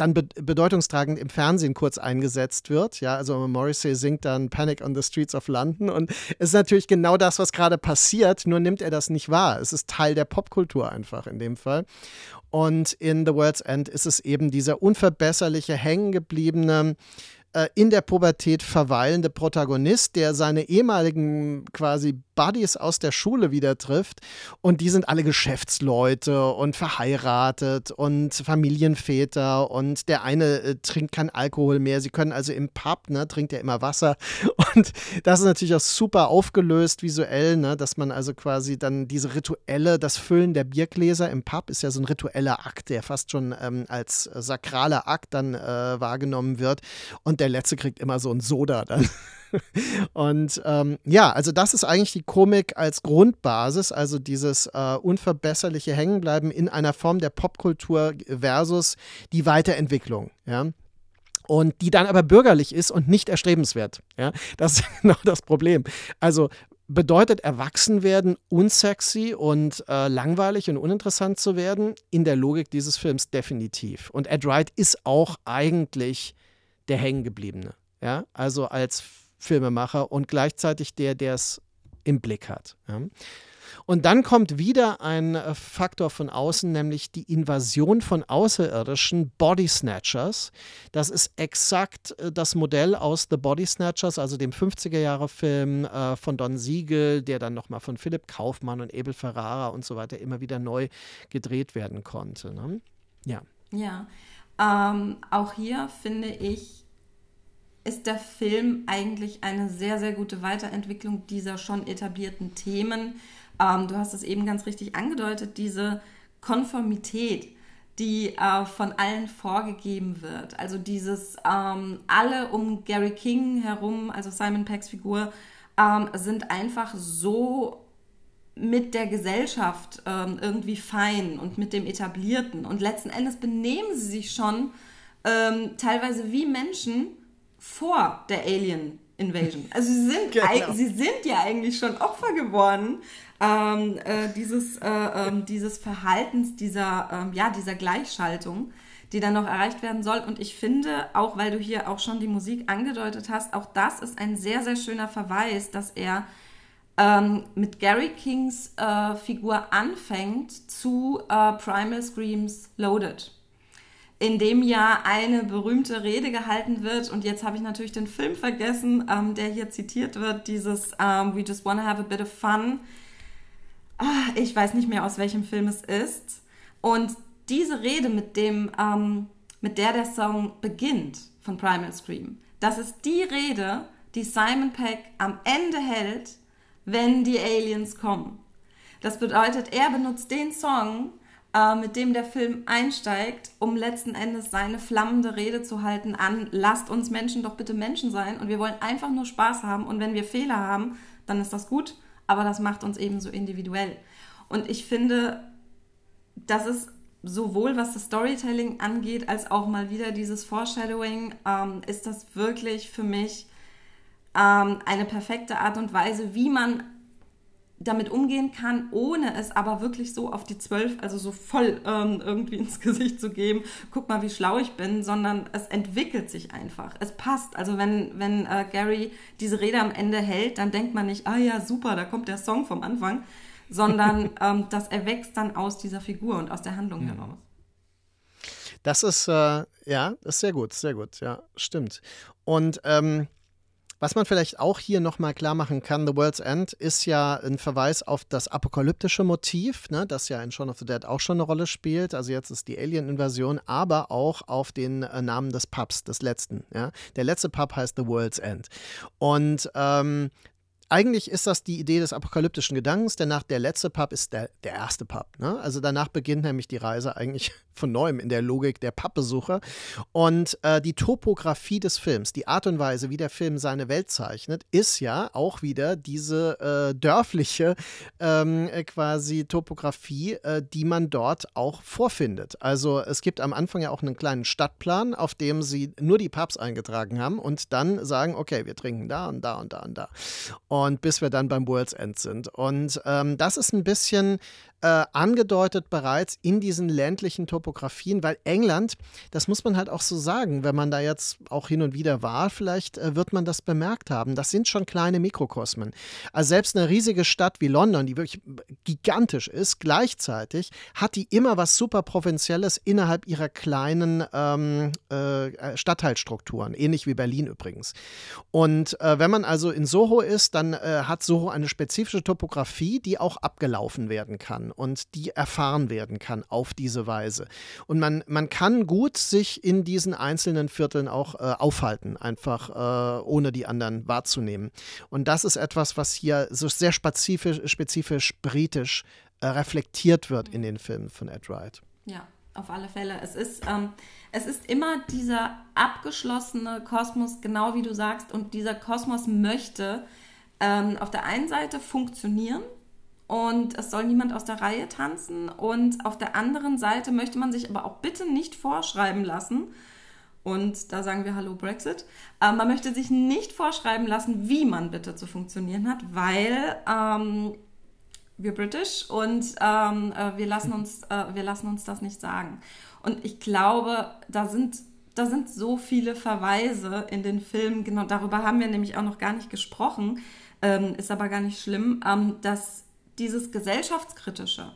S1: dann be bedeutungstragend im Fernsehen kurz eingesetzt wird. Ja, also Morrissey singt dann Panic on the Streets of London und es ist natürlich genau das, was gerade passiert, nur nimmt er das nicht wahr. Es ist Teil der Popkultur einfach in dem Fall. Und in The World's End ist es eben dieser unverbesserliche, hängengebliebene, äh, in der Pubertät verweilende Protagonist, der seine ehemaligen quasi Buddies aus der Schule wieder trifft. Und die sind alle Geschäftsleute und verheiratet und Familienväter. Und der eine äh, trinkt kein Alkohol mehr. Sie können also im Pub, ne, trinkt er immer Wasser. Und das ist natürlich auch super aufgelöst visuell, ne, dass man also quasi dann diese rituelle, das Füllen der Biergläser im Pub ist ja so ein ritueller Akt, der fast schon ähm, als sakraler Akt dann äh, wahrgenommen wird. Und der Letzte kriegt immer so ein Soda dann. Und ähm, ja, also das ist eigentlich die Komik als Grundbasis, also dieses äh, unverbesserliche Hängenbleiben in einer Form der Popkultur versus die Weiterentwicklung. Ja und die dann aber bürgerlich ist und nicht erstrebenswert. Ja, das ist genau das Problem. Also bedeutet erwachsen werden unsexy und äh, langweilig und uninteressant zu werden? In der Logik dieses Films definitiv. Und Ed Wright ist auch eigentlich der Hängengebliebene. Ja, also als Filmemacher und gleichzeitig der, der es im Blick hat. Ja. Und dann kommt wieder ein äh, Faktor von außen, nämlich die Invasion von außerirdischen Body Snatchers. Das ist exakt äh, das Modell aus The Body Snatchers, also dem 50er-Jahre-Film äh, von Don Siegel, der dann nochmal von Philipp Kaufmann und Abel Ferrara und so weiter immer wieder neu gedreht werden konnte. Ne? Ja.
S2: Ja. Ähm, auch hier finde ich, ist der Film eigentlich eine sehr, sehr gute Weiterentwicklung dieser schon etablierten Themen. Ähm, du hast es eben ganz richtig angedeutet, diese Konformität, die äh, von allen vorgegeben wird. Also dieses ähm, alle um Gary King herum, also Simon Peggs Figur, ähm, sind einfach so mit der Gesellschaft ähm, irgendwie fein und mit dem Etablierten. Und letzten Endes benehmen sie sich schon ähm, teilweise wie Menschen vor der Alien Invasion. Also sie sind, genau. sie sind ja eigentlich schon Opfer geworden ähm, äh, dieses, äh, äh, dieses Verhaltens, dieser, ähm, ja, dieser Gleichschaltung, die dann noch erreicht werden soll. Und ich finde, auch weil du hier auch schon die Musik angedeutet hast, auch das ist ein sehr, sehr schöner Verweis, dass er ähm, mit Gary Kings äh, Figur anfängt zu äh, Primal Screams Loaded in dem Jahr eine berühmte Rede gehalten wird. Und jetzt habe ich natürlich den Film vergessen, ähm, der hier zitiert wird, dieses ähm, We just wanna have a bit of fun. Ah, ich weiß nicht mehr, aus welchem Film es ist. Und diese Rede, mit, dem, ähm, mit der der Song beginnt von Primal Scream, das ist die Rede, die Simon Peck am Ende hält, wenn die Aliens kommen. Das bedeutet, er benutzt den Song, äh, mit dem der Film einsteigt, um letzten Endes seine flammende Rede zu halten an, lasst uns Menschen doch bitte Menschen sein und wir wollen einfach nur Spaß haben und wenn wir Fehler haben, dann ist das gut, aber das macht uns eben so individuell. Und ich finde, das ist sowohl was das Storytelling angeht, als auch mal wieder dieses Foreshadowing, ähm, ist das wirklich für mich ähm, eine perfekte Art und Weise, wie man damit umgehen kann, ohne es aber wirklich so auf die zwölf, also so voll ähm, irgendwie ins Gesicht zu geben, guck mal, wie schlau ich bin, sondern es entwickelt sich einfach. Es passt. Also wenn, wenn äh, Gary diese Rede am Ende hält, dann denkt man nicht, ah ja, super, da kommt der Song vom Anfang, sondern ähm, das erwächst dann aus dieser Figur und aus der Handlung
S1: ja.
S2: heraus.
S1: Das ist, äh, ja, das ist sehr gut, sehr gut, ja, stimmt. Und ähm, was man vielleicht auch hier nochmal klar machen kann, The World's End ist ja ein Verweis auf das apokalyptische Motiv, ne, das ja in Shaun of the Dead auch schon eine Rolle spielt. Also jetzt ist die Alien-Invasion, aber auch auf den äh, Namen des Pubs, des letzten. Ja. Der letzte Pub heißt The World's End. Und ähm, eigentlich ist das die Idee des apokalyptischen Gedankens, denn nach der letzte Pub ist der, der erste Pub. Ne? Also danach beginnt nämlich die Reise eigentlich von neuem in der Logik der Pappbesucher. Und äh, die Topografie des Films, die Art und Weise, wie der Film seine Welt zeichnet, ist ja auch wieder diese äh, dörfliche ähm, äh, quasi Topografie, äh, die man dort auch vorfindet. Also es gibt am Anfang ja auch einen kleinen Stadtplan, auf dem sie nur die Pubs eingetragen haben und dann sagen, okay, wir trinken da und da und da und da. Und und bis wir dann beim World's End sind. Und ähm, das ist ein bisschen äh, angedeutet bereits in diesen ländlichen Topografien, weil England, das muss man halt auch so sagen, wenn man da jetzt auch hin und wieder war, vielleicht äh, wird man das bemerkt haben. Das sind schon kleine Mikrokosmen. Also selbst eine riesige Stadt wie London, die wirklich gigantisch ist, gleichzeitig hat die immer was super Provinzielles innerhalb ihrer kleinen ähm, äh, Stadtteilstrukturen, ähnlich wie Berlin übrigens. Und äh, wenn man also in Soho ist, dann äh, hat Soho eine spezifische Topografie, die auch abgelaufen werden kann und die erfahren werden kann auf diese Weise. Und man, man kann gut sich in diesen einzelnen Vierteln auch äh, aufhalten, einfach äh, ohne die anderen wahrzunehmen. Und das ist etwas, was hier so sehr spezifisch, spezifisch britisch äh, reflektiert wird in den Filmen von Ed Wright.
S2: Ja, auf alle Fälle. Es ist, ähm, es ist immer dieser abgeschlossene Kosmos, genau wie du sagst, und dieser Kosmos möchte ähm, auf der einen Seite funktionieren, und es soll niemand aus der Reihe tanzen. Und auf der anderen Seite möchte man sich aber auch bitte nicht vorschreiben lassen. Und da sagen wir Hallo Brexit. Äh, man möchte sich nicht vorschreiben lassen, wie man bitte zu funktionieren hat, weil ähm, wir British und ähm, äh, wir, lassen uns, äh, wir lassen uns das nicht sagen. Und ich glaube, da sind, da sind so viele Verweise in den Filmen, genau darüber haben wir nämlich auch noch gar nicht gesprochen, ähm, ist aber gar nicht schlimm, ähm, dass dieses gesellschaftskritische,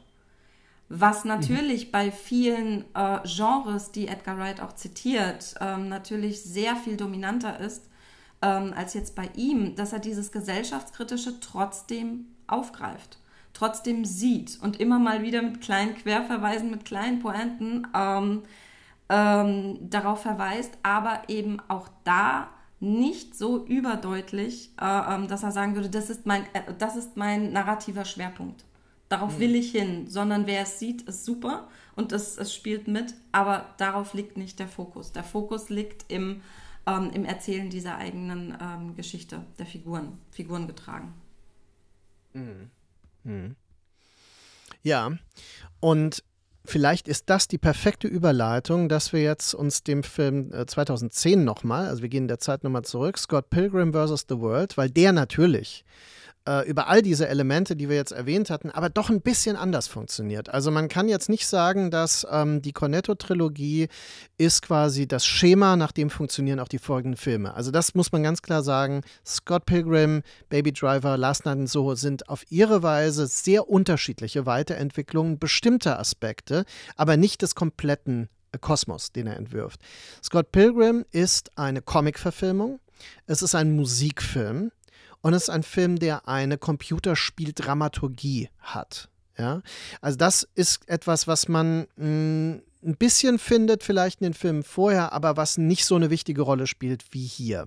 S2: was natürlich mhm. bei vielen äh, Genres, die Edgar Wright auch zitiert, ähm, natürlich sehr viel dominanter ist ähm, als jetzt bei ihm, dass er dieses gesellschaftskritische trotzdem aufgreift, trotzdem sieht und immer mal wieder mit kleinen Querverweisen, mit kleinen Pointen ähm, ähm darauf verweist, aber eben auch da nicht so überdeutlich, äh, ähm, dass er sagen würde, das ist mein, äh, das ist mein narrativer Schwerpunkt. Darauf mhm. will ich hin, sondern wer es sieht, ist super und es, es spielt mit, aber darauf liegt nicht der Fokus. Der Fokus liegt im, ähm, im Erzählen dieser eigenen ähm, Geschichte, der Figuren, Figuren getragen.
S1: Mhm. Mhm. Ja, und Vielleicht ist das die perfekte Überleitung, dass wir jetzt uns dem Film 2010 äh, nochmal, also wir gehen in der Zeit nochmal zurück, Scott Pilgrim vs. The World, weil der natürlich äh, über all diese Elemente, die wir jetzt erwähnt hatten, aber doch ein bisschen anders funktioniert. Also man kann jetzt nicht sagen, dass ähm, die Cornetto-Trilogie ist quasi das Schema, nach dem funktionieren auch die folgenden Filme. Also das muss man ganz klar sagen. Scott Pilgrim, Baby Driver, Last Night in Soho sind auf ihre Weise sehr unterschiedliche Weiterentwicklungen bestimmter Aspekte, aber nicht des kompletten äh, Kosmos, den er entwirft. Scott Pilgrim ist eine Comic-Verfilmung. Es ist ein Musikfilm. Und es ist ein Film, der eine Computerspieldramaturgie hat. Ja? Also das ist etwas, was man mh, mm, ein bisschen findet, vielleicht in den Filmen vorher, aber was nicht so eine wichtige Rolle spielt wie hier.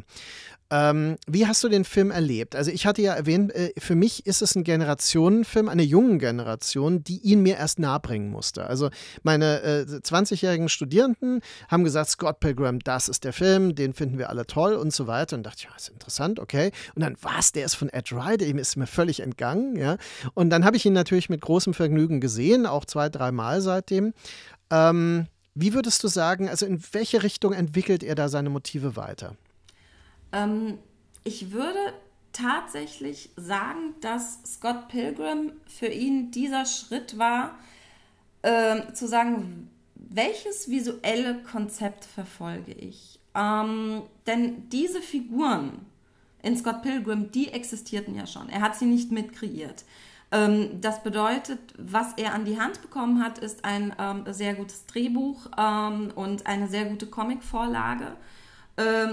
S1: Ähm, wie hast du den Film erlebt? Also ich hatte ja erwähnt, äh, für mich ist es ein Generationenfilm, eine jungen Generation, die ihn mir erst nahebringen musste. Also meine äh, 20-jährigen Studierenden haben gesagt, Scott Pilgrim, das ist der Film, den finden wir alle toll und so weiter. Und dachte ich, ja, ist interessant, okay. Und dann, was, der ist von Ed Wright, ihm ist mir völlig entgangen, ja. Und dann habe ich ihn natürlich mit großem Vergnügen gesehen, auch zwei, dreimal seitdem. Ähm, wie würdest du sagen, also in welche Richtung entwickelt er da seine Motive weiter?
S2: Ähm, ich würde tatsächlich sagen, dass Scott Pilgrim für ihn dieser Schritt war, äh, zu sagen, welches visuelle Konzept verfolge ich? Ähm, denn diese Figuren in Scott Pilgrim, die existierten ja schon. Er hat sie nicht mitkreiert. Ähm, das bedeutet, was er an die Hand bekommen hat, ist ein ähm, sehr gutes Drehbuch ähm, und eine sehr gute Comicvorlage. Ähm,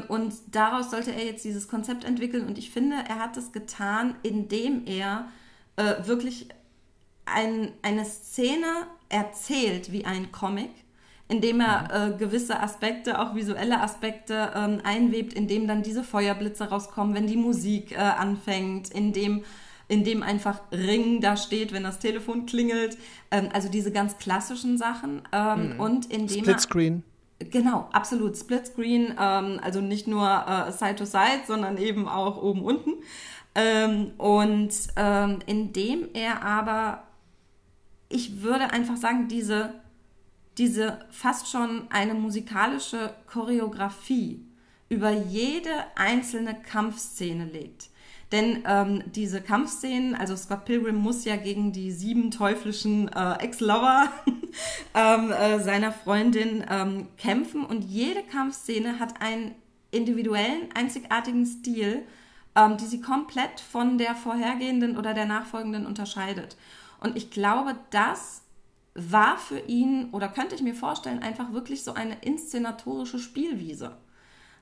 S2: und daraus sollte er jetzt dieses Konzept entwickeln. Und ich finde, er hat es getan, indem er äh, wirklich ein, eine Szene erzählt wie ein Comic indem er äh, gewisse Aspekte, auch visuelle Aspekte ähm, einwebt, indem dann diese Feuerblitze rauskommen, wenn die Musik äh, anfängt, indem in dem einfach Ring da steht, wenn das Telefon klingelt. Ähm, also diese ganz klassischen Sachen. Ähm, mhm. Und in dem
S1: Splitscreen.
S2: Genau, absolut. Splitscreen, ähm, also nicht nur äh, Side to Side, sondern eben auch oben unten. Ähm, und ähm, indem er aber, ich würde einfach sagen, diese, diese fast schon eine musikalische Choreografie über jede einzelne Kampfszene legt. Denn ähm, diese Kampfszenen, also Scott Pilgrim muss ja gegen die sieben teuflischen äh, Ex-Lover ähm, äh, seiner Freundin ähm, kämpfen und jede Kampfszene hat einen individuellen, einzigartigen Stil, ähm, die sie komplett von der vorhergehenden oder der nachfolgenden unterscheidet. Und ich glaube, das war für ihn, oder könnte ich mir vorstellen, einfach wirklich so eine inszenatorische Spielwiese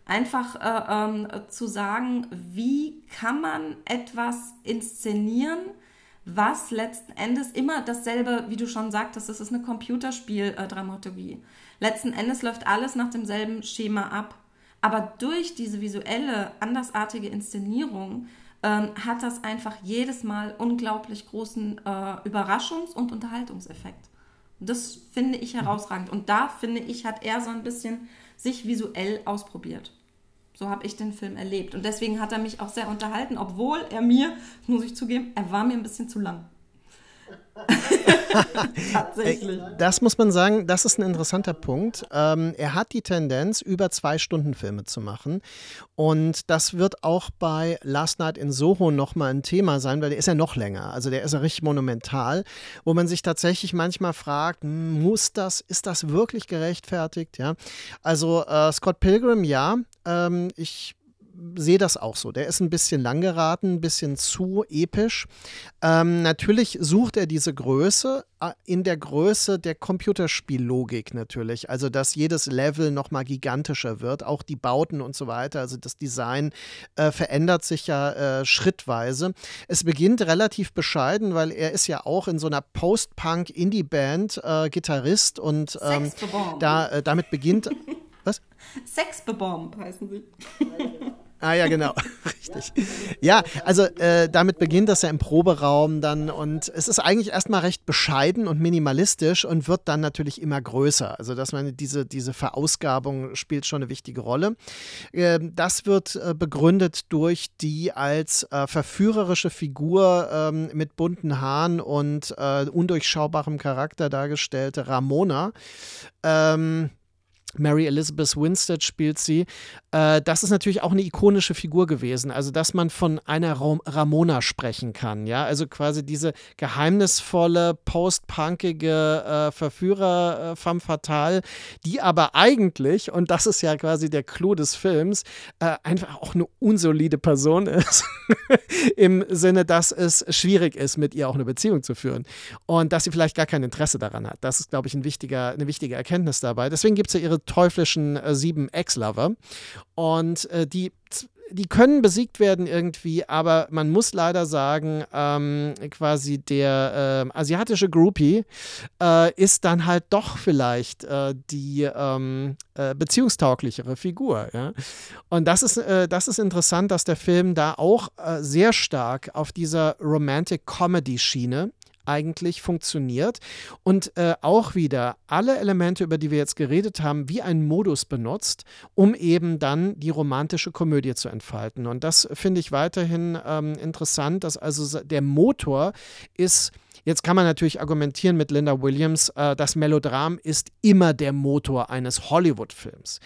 S2: einfach äh, ähm, zu sagen, wie kann man etwas inszenieren, was letzten Endes immer dasselbe, wie du schon sagtest, das ist eine Computerspiel-Dramaturgie. letzten Endes läuft alles nach demselben Schema ab. Aber durch diese visuelle, andersartige Inszenierung ähm, hat das einfach jedes Mal unglaublich großen äh, Überraschungs- und Unterhaltungseffekt. Das finde ich herausragend. Und da finde ich, hat er so ein bisschen sich visuell ausprobiert. So habe ich den Film erlebt. Und deswegen hat er mich auch sehr unterhalten, obwohl er mir, muss ich zugeben, er war mir ein bisschen zu lang.
S1: Tatsächlich. Das muss man sagen, das ist ein interessanter Punkt. Ähm, er hat die Tendenz, über zwei Stunden Filme zu machen. Und das wird auch bei Last Night in Soho nochmal ein Thema sein, weil der ist ja noch länger. Also der ist ja richtig monumental, wo man sich tatsächlich manchmal fragt, hm, muss das, ist das wirklich gerechtfertigt? Ja. Also äh, Scott Pilgrim, ja. Ähm, ich sehe das auch so. Der ist ein bisschen lang geraten, ein bisschen zu episch. Ähm, natürlich sucht er diese Größe äh, in der Größe der Computerspiellogik natürlich. Also, dass jedes Level nochmal gigantischer wird, auch die Bauten und so weiter. Also, das Design äh, verändert sich ja äh, schrittweise. Es beginnt relativ bescheiden, weil er ist ja auch in so einer Post-Punk-Indie-Band äh, Gitarrist und ähm, da, äh, damit beginnt. Was?
S2: Sexbebomb heißen sie.
S1: Ah ja, genau, richtig. Ja, also äh, damit beginnt das ja im Proberaum dann und es ist eigentlich erstmal recht bescheiden und minimalistisch und wird dann natürlich immer größer. Also dass man diese, diese Verausgabung spielt schon eine wichtige Rolle. Äh, das wird äh, begründet durch die als äh, verführerische Figur ähm, mit bunten Haaren und äh, undurchschaubarem Charakter dargestellte Ramona. Ähm, Mary Elizabeth Winstead spielt sie. Äh, das ist natürlich auch eine ikonische Figur gewesen. Also, dass man von einer Ramona sprechen kann. Ja, also quasi diese geheimnisvolle, postpunkige äh, Verführer äh, femme fatale, die aber eigentlich, und das ist ja quasi der Clou des Films, äh, einfach auch eine unsolide Person ist. Im Sinne, dass es schwierig ist, mit ihr auch eine Beziehung zu führen. Und dass sie vielleicht gar kein Interesse daran hat. Das ist, glaube ich, ein wichtiger, eine wichtige Erkenntnis dabei. Deswegen gibt es ja ihre teuflischen äh, sieben Ex-Lover. Und äh, die die können besiegt werden irgendwie, aber man muss leider sagen, ähm, quasi der äh, asiatische Groupie äh, ist dann halt doch vielleicht äh, die ähm, äh, beziehungstauglichere Figur. Ja? Und das ist, äh, das ist interessant, dass der Film da auch äh, sehr stark auf dieser Romantic Comedy Schiene eigentlich funktioniert und äh, auch wieder alle Elemente, über die wir jetzt geredet haben, wie ein Modus benutzt, um eben dann die romantische Komödie zu entfalten. Und das finde ich weiterhin ähm, interessant, dass also der Motor ist Jetzt kann man natürlich argumentieren mit Linda Williams, äh, das Melodram ist immer der Motor eines Hollywood-Films.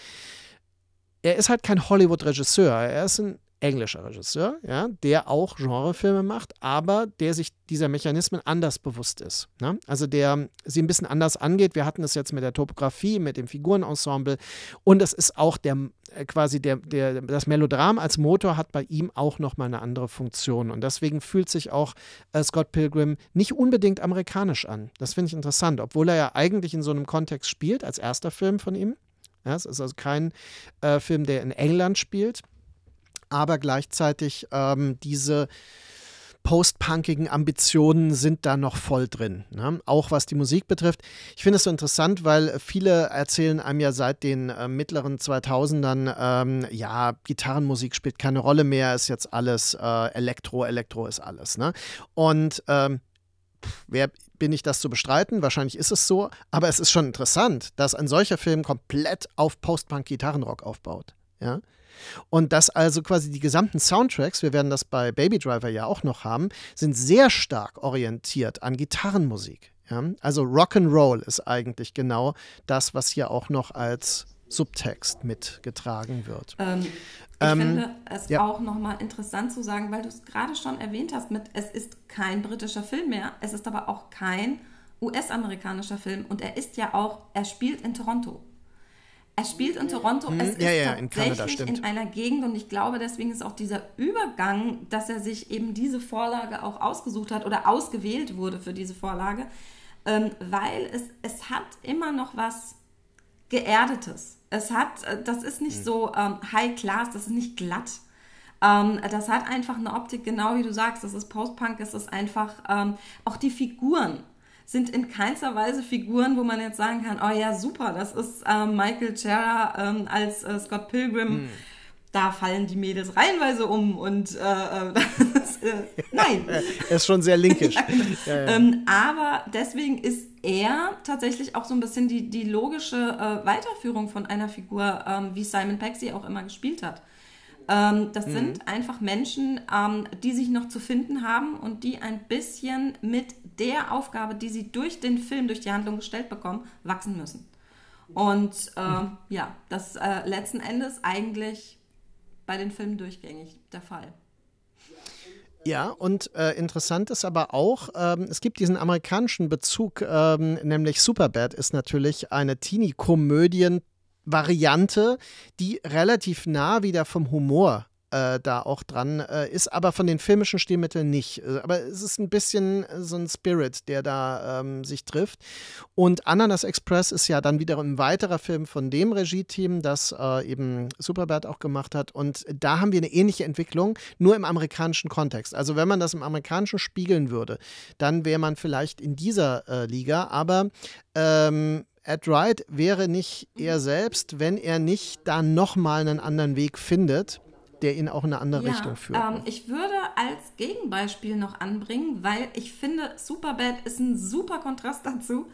S1: Er ist halt kein Hollywood-Regisseur, er ist ein englischer Regisseur, ja, der auch Genrefilme macht, aber der sich dieser Mechanismen anders bewusst ist. Ne? Also der sie ein bisschen anders angeht. Wir hatten es jetzt mit der Topografie, mit dem Figurenensemble und es ist auch der äh, quasi der, der, das Melodram als Motor hat bei ihm auch nochmal eine andere Funktion. Und deswegen fühlt sich auch äh, Scott Pilgrim nicht unbedingt amerikanisch an. Das finde ich interessant, obwohl er ja eigentlich in so einem Kontext spielt, als erster Film von ihm. Ja, es ist also kein äh, Film, der in England spielt aber gleichzeitig ähm, diese postpunkigen Ambitionen sind da noch voll drin. Ne? Auch was die Musik betrifft. Ich finde es so interessant, weil viele erzählen einem ja seit den äh, mittleren 2000ern, ähm, ja, Gitarrenmusik spielt keine Rolle mehr, ist jetzt alles äh, Elektro, Elektro ist alles. Ne? Und ähm, wer bin ich das zu bestreiten? Wahrscheinlich ist es so, aber es ist schon interessant, dass ein solcher Film komplett auf Post-Punk-Gitarrenrock aufbaut. Ja? Und dass also quasi die gesamten Soundtracks, wir werden das bei Baby Driver ja auch noch haben, sind sehr stark orientiert an Gitarrenmusik. Ja? Also Rock'n'Roll ist eigentlich genau das, was hier auch noch als Subtext mitgetragen wird.
S2: Ähm, ich ähm, finde es ja. auch nochmal interessant zu sagen, weil du es gerade schon erwähnt hast, mit es ist kein britischer Film mehr, es ist aber auch kein US-amerikanischer Film und er ist ja auch, er spielt in Toronto. Er spielt in Toronto.
S1: Mhm.
S2: Es
S1: ja,
S2: ist
S1: ja, in Kanada,
S2: in einer Gegend und ich glaube, deswegen ist auch dieser Übergang, dass er sich eben diese Vorlage auch ausgesucht hat oder ausgewählt wurde für diese Vorlage, ähm, weil es, es hat immer noch was Geerdetes. Es hat, äh, das ist nicht mhm. so ähm, High Class, das ist nicht glatt. Ähm, das hat einfach eine Optik, genau wie du sagst, das ist Post-Punk, es ist einfach ähm, auch die Figuren sind in keinster Weise Figuren, wo man jetzt sagen kann, oh ja, super, das ist äh, Michael Cera ähm, als äh, Scott Pilgrim. Hm. Da fallen die Mädels reihenweise um und äh, äh das, äh, nein.
S1: er ist schon sehr linkisch.
S2: ja, ja, ja. Ähm, aber deswegen ist er tatsächlich auch so ein bisschen die, die logische äh, Weiterführung von einer Figur, ähm, wie Simon sie auch immer gespielt hat. Ähm, das mhm. sind einfach Menschen, ähm, die sich noch zu finden haben und die ein bisschen mit der Aufgabe, die sie durch den Film, durch die Handlung gestellt bekommen, wachsen müssen. Und äh, mhm. ja, das äh, letzten Endes eigentlich bei den Filmen durchgängig der Fall.
S1: Ja, und äh, interessant ist aber auch, ähm, es gibt diesen amerikanischen Bezug, ähm, nämlich Superbad ist natürlich eine Teenie-Komödien- Variante, die relativ nah wieder vom Humor äh, da auch dran äh, ist, aber von den filmischen Stilmitteln nicht. Äh, aber es ist ein bisschen äh, so ein Spirit, der da ähm, sich trifft. Und Ananas Express ist ja dann wiederum ein weiterer Film von dem Regie-Team, das äh, eben Superbad auch gemacht hat. Und da haben wir eine ähnliche Entwicklung, nur im amerikanischen Kontext. Also wenn man das im amerikanischen spiegeln würde, dann wäre man vielleicht in dieser äh, Liga. Aber ähm, Ed Wright wäre nicht er selbst, wenn er nicht da nochmal einen anderen Weg findet der ihn auch in eine andere
S2: ja,
S1: Richtung führt.
S2: Ähm, ich würde als Gegenbeispiel noch anbringen, weil ich finde, Superbad ist ein super Kontrast dazu.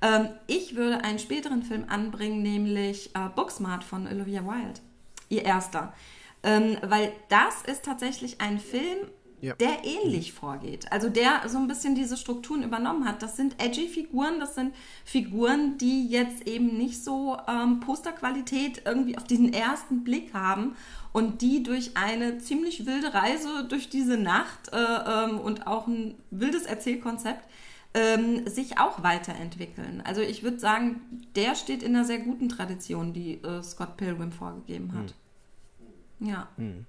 S2: Ähm, ich würde einen späteren Film anbringen, nämlich äh, Booksmart von Olivia Wilde. Ihr erster. Ähm, weil das ist tatsächlich ein Film, ja. der ähnlich vorgeht. Also der so ein bisschen diese Strukturen übernommen hat. Das sind edgy Figuren, das sind Figuren, die jetzt eben nicht so ähm, Posterqualität irgendwie auf diesen ersten Blick haben und die durch eine ziemlich wilde Reise durch diese Nacht äh, ähm, und auch ein wildes Erzählkonzept ähm, sich auch weiterentwickeln. Also ich würde sagen, der steht in einer sehr guten Tradition, die äh, Scott Pilgrim vorgegeben hat. Hm. Ja. Hm.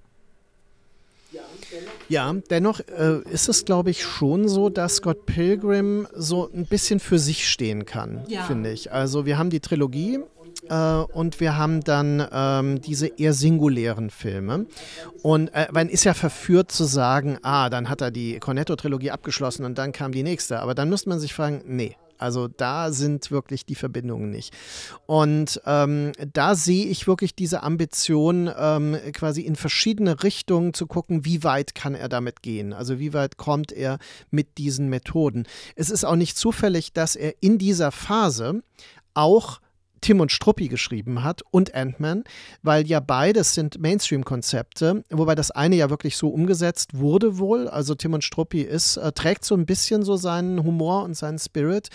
S1: Ja, dennoch äh, ist es, glaube ich, schon so, dass Scott Pilgrim so ein bisschen für sich stehen kann, ja. finde ich. Also wir haben die Trilogie äh, und wir haben dann ähm, diese eher singulären Filme. Und äh, man ist ja verführt zu sagen, ah, dann hat er die Cornetto-Trilogie abgeschlossen und dann kam die nächste. Aber dann müsste man sich fragen, nee, also da sind wirklich die Verbindungen nicht. Und ähm, da sehe ich wirklich diese Ambition, ähm, quasi in verschiedene Richtungen zu gucken, wie weit kann er damit gehen. Also wie weit kommt er mit diesen Methoden. Es ist auch nicht zufällig, dass er in dieser Phase auch Tim und Struppi geschrieben hat und Ant-Man, weil ja beides sind Mainstream-Konzepte, wobei das eine ja wirklich so umgesetzt wurde wohl. Also Tim und Struppi ist, äh, trägt so ein bisschen so seinen Humor und seinen Spirit.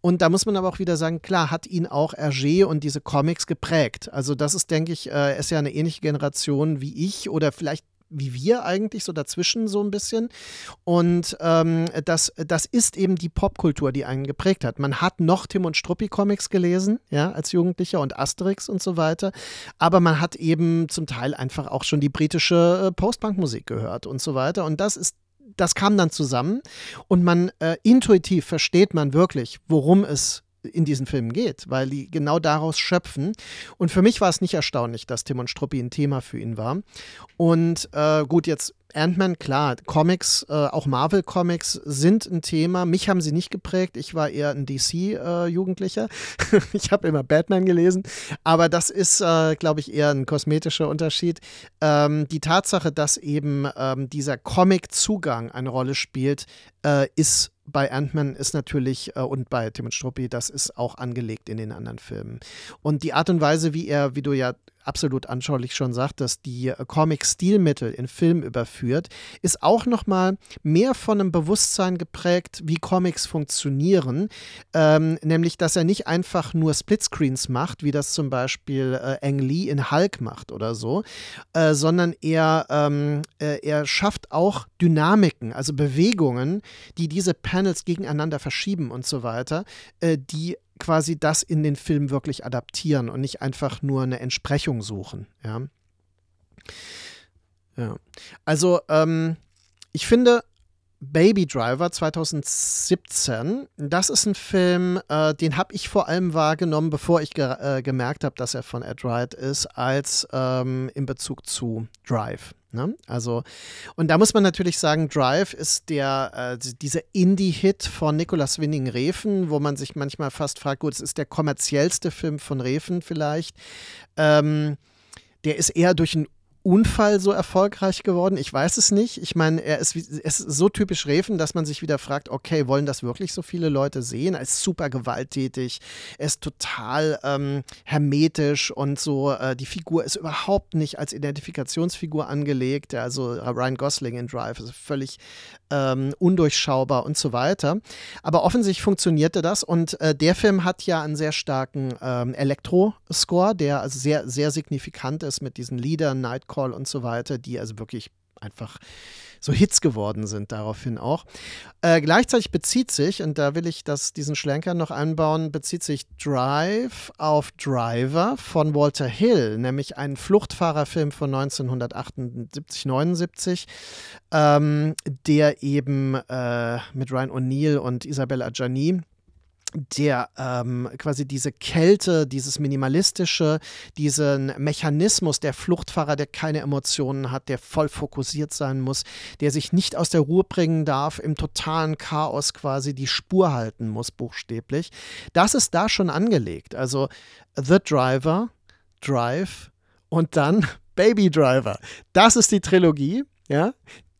S1: Und da muss man aber auch wieder sagen, klar, hat ihn auch Hergé und diese Comics geprägt. Also das ist, denke ich, äh, ist ja eine ähnliche Generation wie ich oder vielleicht wie wir eigentlich, so dazwischen so ein bisschen. Und ähm, das, das ist eben die Popkultur, die einen geprägt hat. Man hat noch Tim und Struppi Comics gelesen, ja, als Jugendlicher und Asterix und so weiter. Aber man hat eben zum Teil einfach auch schon die britische äh, Postpunk-Musik gehört und so weiter. Und das ist das kam dann zusammen und man äh, intuitiv versteht man wirklich, worum es in diesen Filmen geht, weil die genau daraus schöpfen. Und für mich war es nicht erstaunlich, dass Tim und Struppi ein Thema für ihn war. Und äh, gut, jetzt Ant-Man, klar, Comics, äh, auch Marvel-Comics sind ein Thema. Mich haben sie nicht geprägt. Ich war eher ein DC-Jugendlicher. Äh, ich habe immer Batman gelesen. Aber das ist, äh, glaube ich, eher ein kosmetischer Unterschied. Ähm, die Tatsache, dass eben ähm, dieser Comic-Zugang eine Rolle spielt, äh, ist bei Ant-Man ist natürlich äh, und bei Tim und Struppi, das ist auch angelegt in den anderen Filmen. Und die Art und Weise, wie er, wie du ja absolut anschaulich schon sagt, dass die äh, Comic-Stilmittel in Film überführt, ist auch nochmal mehr von einem Bewusstsein geprägt, wie Comics funktionieren. Ähm, nämlich, dass er nicht einfach nur Splitscreens macht, wie das zum Beispiel äh, Ang Lee in Hulk macht oder so, äh, sondern er, ähm, äh, er schafft auch Dynamiken, also Bewegungen, die diese Panels gegeneinander verschieben und so weiter, äh, die quasi das in den Film wirklich adaptieren und nicht einfach nur eine Entsprechung suchen. Ja, ja. also ähm, ich finde, Baby Driver 2017, das ist ein Film, äh, den habe ich vor allem wahrgenommen, bevor ich ge äh, gemerkt habe, dass er von Ed Wright ist, als ähm, in Bezug zu Drive. Ne? Also, und da muss man natürlich sagen, Drive ist der, äh, dieser Indie-Hit von Nicolas Winning Refen, wo man sich manchmal fast fragt, gut, es ist der kommerziellste Film von Refen vielleicht. Ähm, der ist eher durch einen Unfall so erfolgreich geworden? Ich weiß es nicht. Ich meine, er ist, er ist so typisch Reven, dass man sich wieder fragt, okay, wollen das wirklich so viele Leute sehen? Er ist super gewalttätig, er ist total ähm, hermetisch und so. Äh, die Figur ist überhaupt nicht als Identifikationsfigur angelegt. Also Ryan Gosling in Drive ist völlig ähm, undurchschaubar und so weiter. Aber offensichtlich funktionierte das und äh, der Film hat ja einen sehr starken ähm, Elektro-Score, der also sehr, sehr signifikant ist mit diesen Liedern, Nightcall und so weiter, die also wirklich einfach so Hits geworden sind daraufhin auch. Äh, gleichzeitig bezieht sich, und da will ich das, diesen Schlenker noch einbauen, bezieht sich Drive auf Driver von Walter Hill, nämlich einen Fluchtfahrerfilm von 1978, 79, ähm, der eben äh, mit Ryan O'Neill und Isabelle Adjani der ähm, quasi diese Kälte, dieses Minimalistische, diesen Mechanismus der Fluchtfahrer, der keine Emotionen hat, der voll fokussiert sein muss, der sich nicht aus der Ruhe bringen darf, im totalen Chaos quasi die Spur halten muss, buchstäblich. Das ist da schon angelegt. Also The Driver, Drive und dann Baby Driver. Das ist die Trilogie. Ja,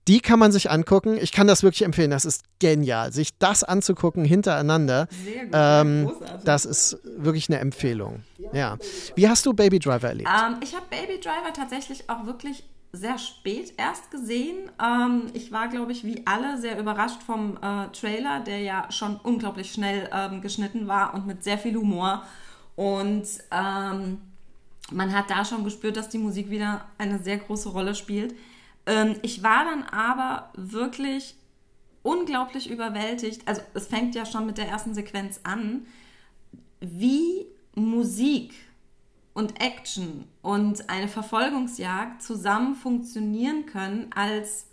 S1: die kann man sich angucken. Ich kann das wirklich empfehlen. Das ist genial. Sich das anzugucken hintereinander, ähm, das ist wirklich eine Empfehlung. Ja. Wie hast du Baby Driver erlebt?
S2: Ähm, ich habe Baby Driver tatsächlich auch wirklich sehr spät erst gesehen. Ähm, ich war, glaube ich, wie alle sehr überrascht vom äh, Trailer, der ja schon unglaublich schnell ähm, geschnitten war und mit sehr viel Humor. Und ähm, man hat da schon gespürt, dass die Musik wieder eine sehr große Rolle spielt. Ähm, ich war dann aber wirklich unglaublich überwältigt. Also es fängt ja schon mit der ersten Sequenz an, wie Musik und Action und eine Verfolgungsjagd zusammen funktionieren können als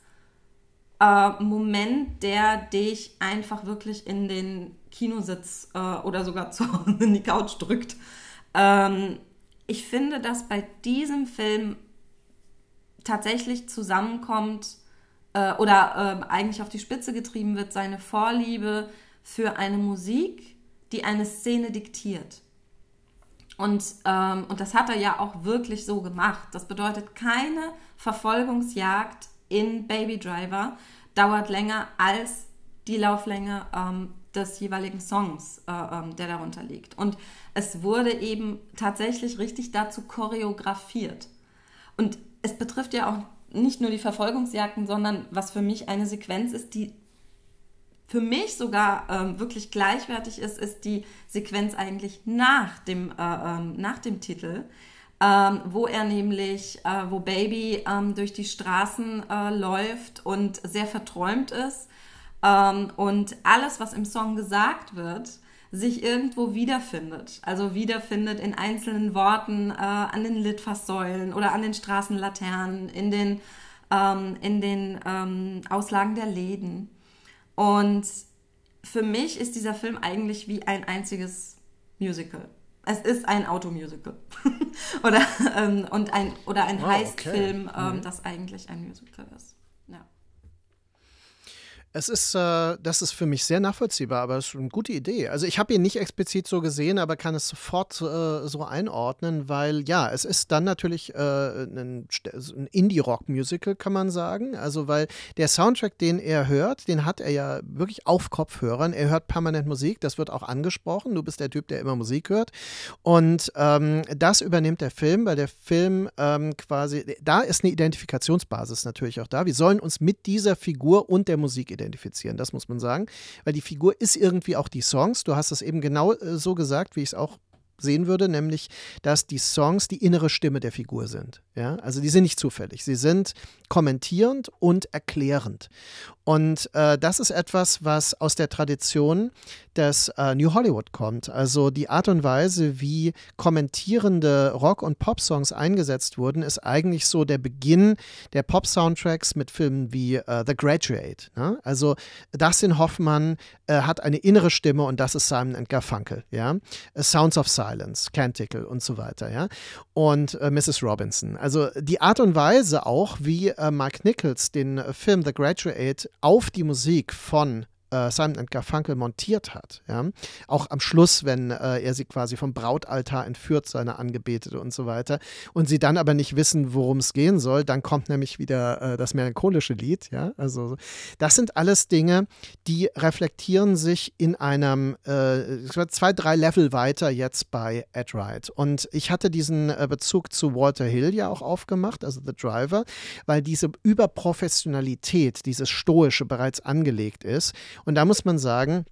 S2: äh, Moment, der dich einfach wirklich in den Kinositz äh, oder sogar zu Hause in die Couch drückt. Ähm, ich finde, dass bei diesem Film tatsächlich zusammenkommt äh, oder äh, eigentlich auf die Spitze getrieben wird, seine Vorliebe für eine Musik, die eine Szene diktiert. Und, ähm, und das hat er ja auch wirklich so gemacht. Das bedeutet, keine Verfolgungsjagd in Baby Driver dauert länger als die Lauflänge ähm, des jeweiligen Songs, äh, ähm, der darunter liegt. Und es wurde eben tatsächlich richtig dazu choreografiert. Und es betrifft ja auch nicht nur die Verfolgungsjagden, sondern was für mich eine Sequenz ist, die für mich sogar ähm, wirklich gleichwertig ist, ist die Sequenz eigentlich nach dem, äh, ähm, nach dem Titel, ähm, wo er nämlich, äh, wo Baby ähm, durch die Straßen äh, läuft und sehr verträumt ist ähm, und alles, was im Song gesagt wird, sich irgendwo wiederfindet. Also wiederfindet in einzelnen Worten äh, an den Litfaßsäulen oder an den Straßenlaternen, in den, ähm, in den ähm, Auslagen der Läden. Und für mich ist dieser Film eigentlich wie ein einziges Musical. Es ist ein Automusical. oder, ähm, und ein, oder ein oh, Heistfilm, okay. ähm, mhm. das eigentlich ein Musical ist.
S1: Es ist, äh, das ist für mich sehr nachvollziehbar, aber es ist eine gute Idee. Also ich habe ihn nicht explizit so gesehen, aber kann es sofort äh, so einordnen, weil ja, es ist dann natürlich äh, ein, ein Indie-Rock-Musical, kann man sagen. Also weil der Soundtrack, den er hört, den hat er ja wirklich auf Kopfhörern. Er hört permanent Musik, das wird auch angesprochen. Du bist der Typ, der immer Musik hört. Und ähm, das übernimmt der Film, weil der Film ähm, quasi, da ist eine Identifikationsbasis natürlich auch da. Wir sollen uns mit dieser Figur und der Musik identifizieren identifizieren, das muss man sagen. Weil die Figur ist irgendwie auch die Songs. Du hast es eben genau äh, so gesagt, wie ich es auch sehen würde, nämlich, dass die Songs die innere Stimme der Figur sind. Ja? Also die sind nicht zufällig. Sie sind kommentierend und erklärend. Und äh, das ist etwas, was aus der Tradition des äh, New Hollywood kommt. Also die Art und Weise, wie kommentierende Rock- und Pop-Songs eingesetzt wurden, ist eigentlich so der Beginn der Pop-Soundtracks mit Filmen wie äh, The Graduate. Ne? Also Dustin Hoffmann äh, hat eine innere Stimme und das ist Simon Garfunkel. Ja? Sounds of Silence, Canticle und so weiter. Ja? Und äh, Mrs. Robinson. Also die Art und Weise auch, wie äh, Mike Nichols den Film The Graduate auf die Musik von äh, Simon Garfunkel montiert hat. Ja? Auch am Schluss, wenn äh, er sie quasi vom Brautaltar entführt, seine Angebetete und so weiter, und sie dann aber nicht wissen, worum es gehen soll, dann kommt nämlich wieder äh, das melancholische Lied. Ja? Also das sind alles Dinge, die reflektieren sich in einem äh, zwei, drei Level weiter jetzt bei Ed Wright. Und ich hatte diesen äh, Bezug zu Walter Hill ja auch aufgemacht, also The Driver, weil diese Überprofessionalität, dieses Stoische bereits angelegt ist und da muss man sagen,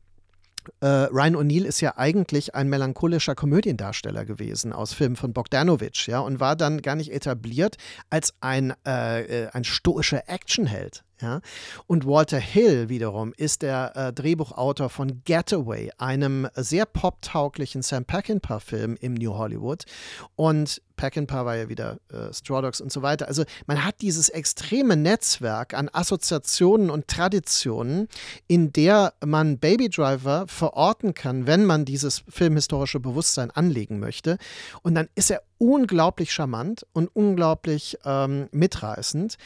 S1: äh, Ryan O'Neill ist ja eigentlich ein melancholischer Komödiendarsteller gewesen aus Filmen von Bogdanovich, ja, und war dann gar nicht etabliert als ein, äh, äh ein stoischer Actionheld. Ja? Und Walter Hill wiederum ist der äh, Drehbuchautor von Getaway, einem sehr poptauglichen Sam Peckinpah-Film im New Hollywood. Und Peckinpah war ja wieder äh, Straw Dogs und so weiter. Also man hat dieses extreme Netzwerk an Assoziationen und Traditionen, in der man Baby Driver verorten kann, wenn man dieses filmhistorische Bewusstsein anlegen möchte. Und dann ist er unglaublich charmant und unglaublich ähm, mitreißend.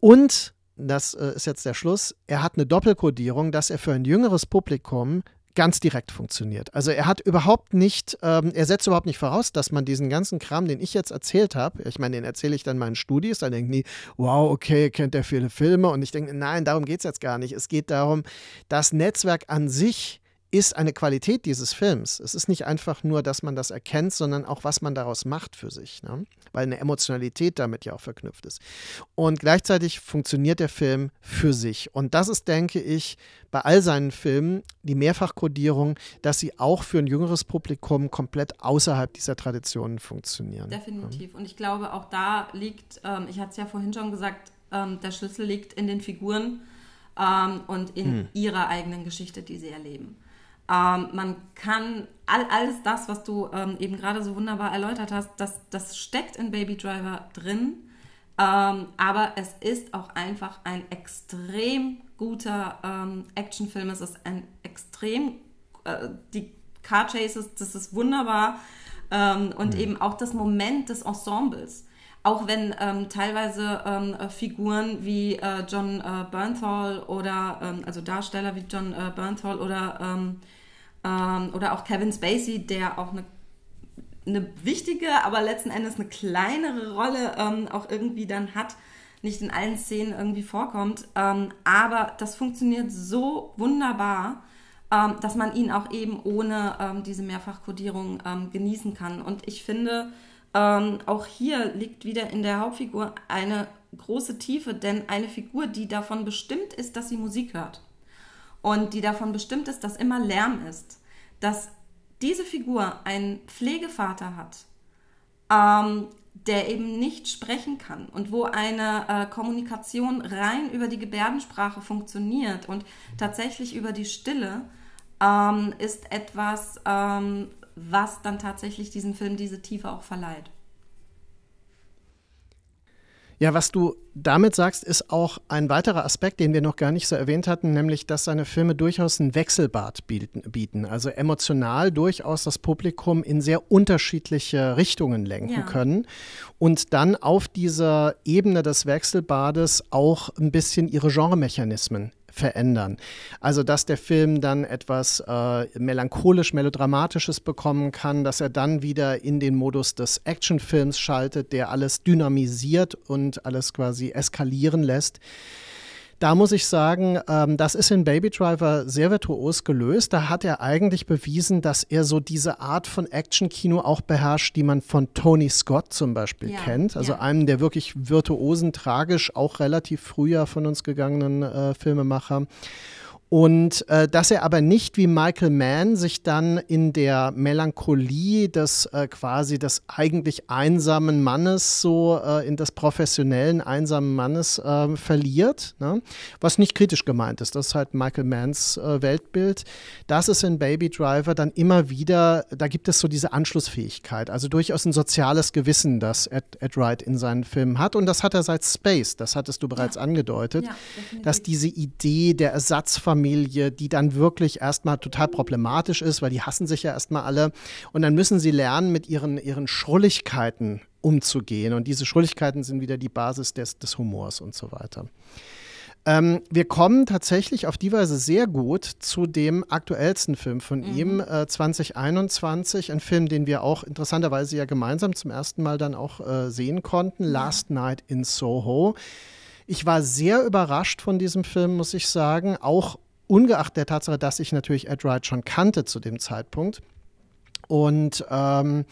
S1: Und das äh, ist jetzt der Schluss, er hat eine Doppelkodierung, dass er für ein jüngeres Publikum ganz direkt funktioniert. Also er hat überhaupt nicht, ähm, er setzt überhaupt nicht voraus, dass man diesen ganzen Kram, den ich jetzt erzählt habe, ich meine, den erzähle ich dann meinen Studis, dann denken die, wow, okay, kennt er viele Filme und ich denke, nein, darum geht es jetzt gar nicht. Es geht darum, das Netzwerk an sich ist eine Qualität dieses Films. Es ist nicht einfach nur, dass man das erkennt, sondern auch, was man daraus macht für sich, ne? weil eine Emotionalität damit ja auch verknüpft ist. Und gleichzeitig funktioniert der Film für sich. Und das ist, denke ich, bei all seinen Filmen die Mehrfachkodierung, dass sie auch für ein jüngeres Publikum komplett außerhalb dieser Traditionen funktionieren.
S2: Definitiv. Und ich glaube, auch da liegt, ähm, ich hatte es ja vorhin schon gesagt, ähm, der Schlüssel liegt in den Figuren ähm, und in hm. ihrer eigenen Geschichte, die sie erleben. Ähm, man kann all, alles das, was du ähm, eben gerade so wunderbar erläutert hast, das, das steckt in Baby Driver drin. Ähm, aber es ist auch einfach ein extrem guter ähm, Actionfilm. Es ist ein extrem, äh, die Car Chases, das ist wunderbar. Ähm, und mhm. eben auch das Moment des Ensembles. Auch wenn ähm, teilweise ähm, äh, Figuren wie äh, John äh, Bernthal oder, ähm, also Darsteller wie John äh, Bernthal oder, ähm, oder auch Kevin Spacey, der auch eine, eine wichtige, aber letzten Endes eine kleinere Rolle ähm, auch irgendwie dann hat, nicht in allen Szenen irgendwie vorkommt. Ähm, aber das funktioniert so wunderbar, ähm, dass man ihn auch eben ohne ähm, diese Mehrfachkodierung ähm, genießen kann. Und ich finde, ähm, auch hier liegt wieder in der Hauptfigur eine große Tiefe, denn eine Figur, die davon bestimmt ist, dass sie Musik hört und die davon bestimmt ist, dass immer Lärm ist, dass diese Figur einen Pflegevater hat, ähm, der eben nicht sprechen kann und wo eine äh, Kommunikation rein über die Gebärdensprache funktioniert und tatsächlich über die Stille, ähm, ist etwas, ähm, was dann tatsächlich diesem Film diese Tiefe auch verleiht.
S1: Ja, was du damit sagst, ist auch ein weiterer Aspekt, den wir noch gar nicht so erwähnt hatten, nämlich, dass seine Filme durchaus ein Wechselbad bieten, also emotional durchaus das Publikum in sehr unterschiedliche Richtungen lenken ja. können und dann auf dieser Ebene des Wechselbades auch ein bisschen ihre Genremechanismen verändern. Also, dass der Film dann etwas äh, melancholisch, melodramatisches bekommen kann, dass er dann wieder in den Modus des Actionfilms schaltet, der alles dynamisiert und alles quasi eskalieren lässt. Da muss ich sagen, ähm, das ist in Baby Driver sehr virtuos gelöst. Da hat er eigentlich bewiesen, dass er so diese Art von Action-Kino auch beherrscht, die man von Tony Scott zum Beispiel ja, kennt. Also ja. einem der wirklich virtuosen, tragisch auch relativ früher von uns gegangenen äh, Filmemacher. Und äh, dass er aber nicht wie Michael Mann sich dann in der Melancholie des äh, quasi des eigentlich einsamen Mannes, so äh, in des professionellen einsamen Mannes ähm, verliert, ne? was nicht kritisch gemeint ist. Das ist halt Michael Manns äh, Weltbild. Das ist in Baby Driver dann immer wieder, da gibt es so diese Anschlussfähigkeit, also durchaus ein soziales Gewissen, das Ed, Ed Wright in seinen Filmen hat. Und das hat er seit Space, das hattest du bereits ja. angedeutet, ja, dass diese Idee der Ersatzfamilie Familie, die dann wirklich erstmal total problematisch ist, weil die hassen sich ja erstmal alle. Und dann müssen sie lernen, mit ihren, ihren Schrulligkeiten umzugehen. Und diese Schrulligkeiten sind wieder die Basis des, des Humors und so weiter. Ähm, wir kommen tatsächlich auf die Weise sehr gut zu dem aktuellsten Film von mhm. ihm, äh, 2021. Ein Film, den wir auch interessanterweise ja gemeinsam zum ersten Mal dann auch äh, sehen konnten, ja. Last Night in Soho. Ich war sehr überrascht von diesem Film, muss ich sagen, auch ungeachtet der Tatsache, dass ich natürlich Ed Wright schon kannte zu dem Zeitpunkt. Und ähm,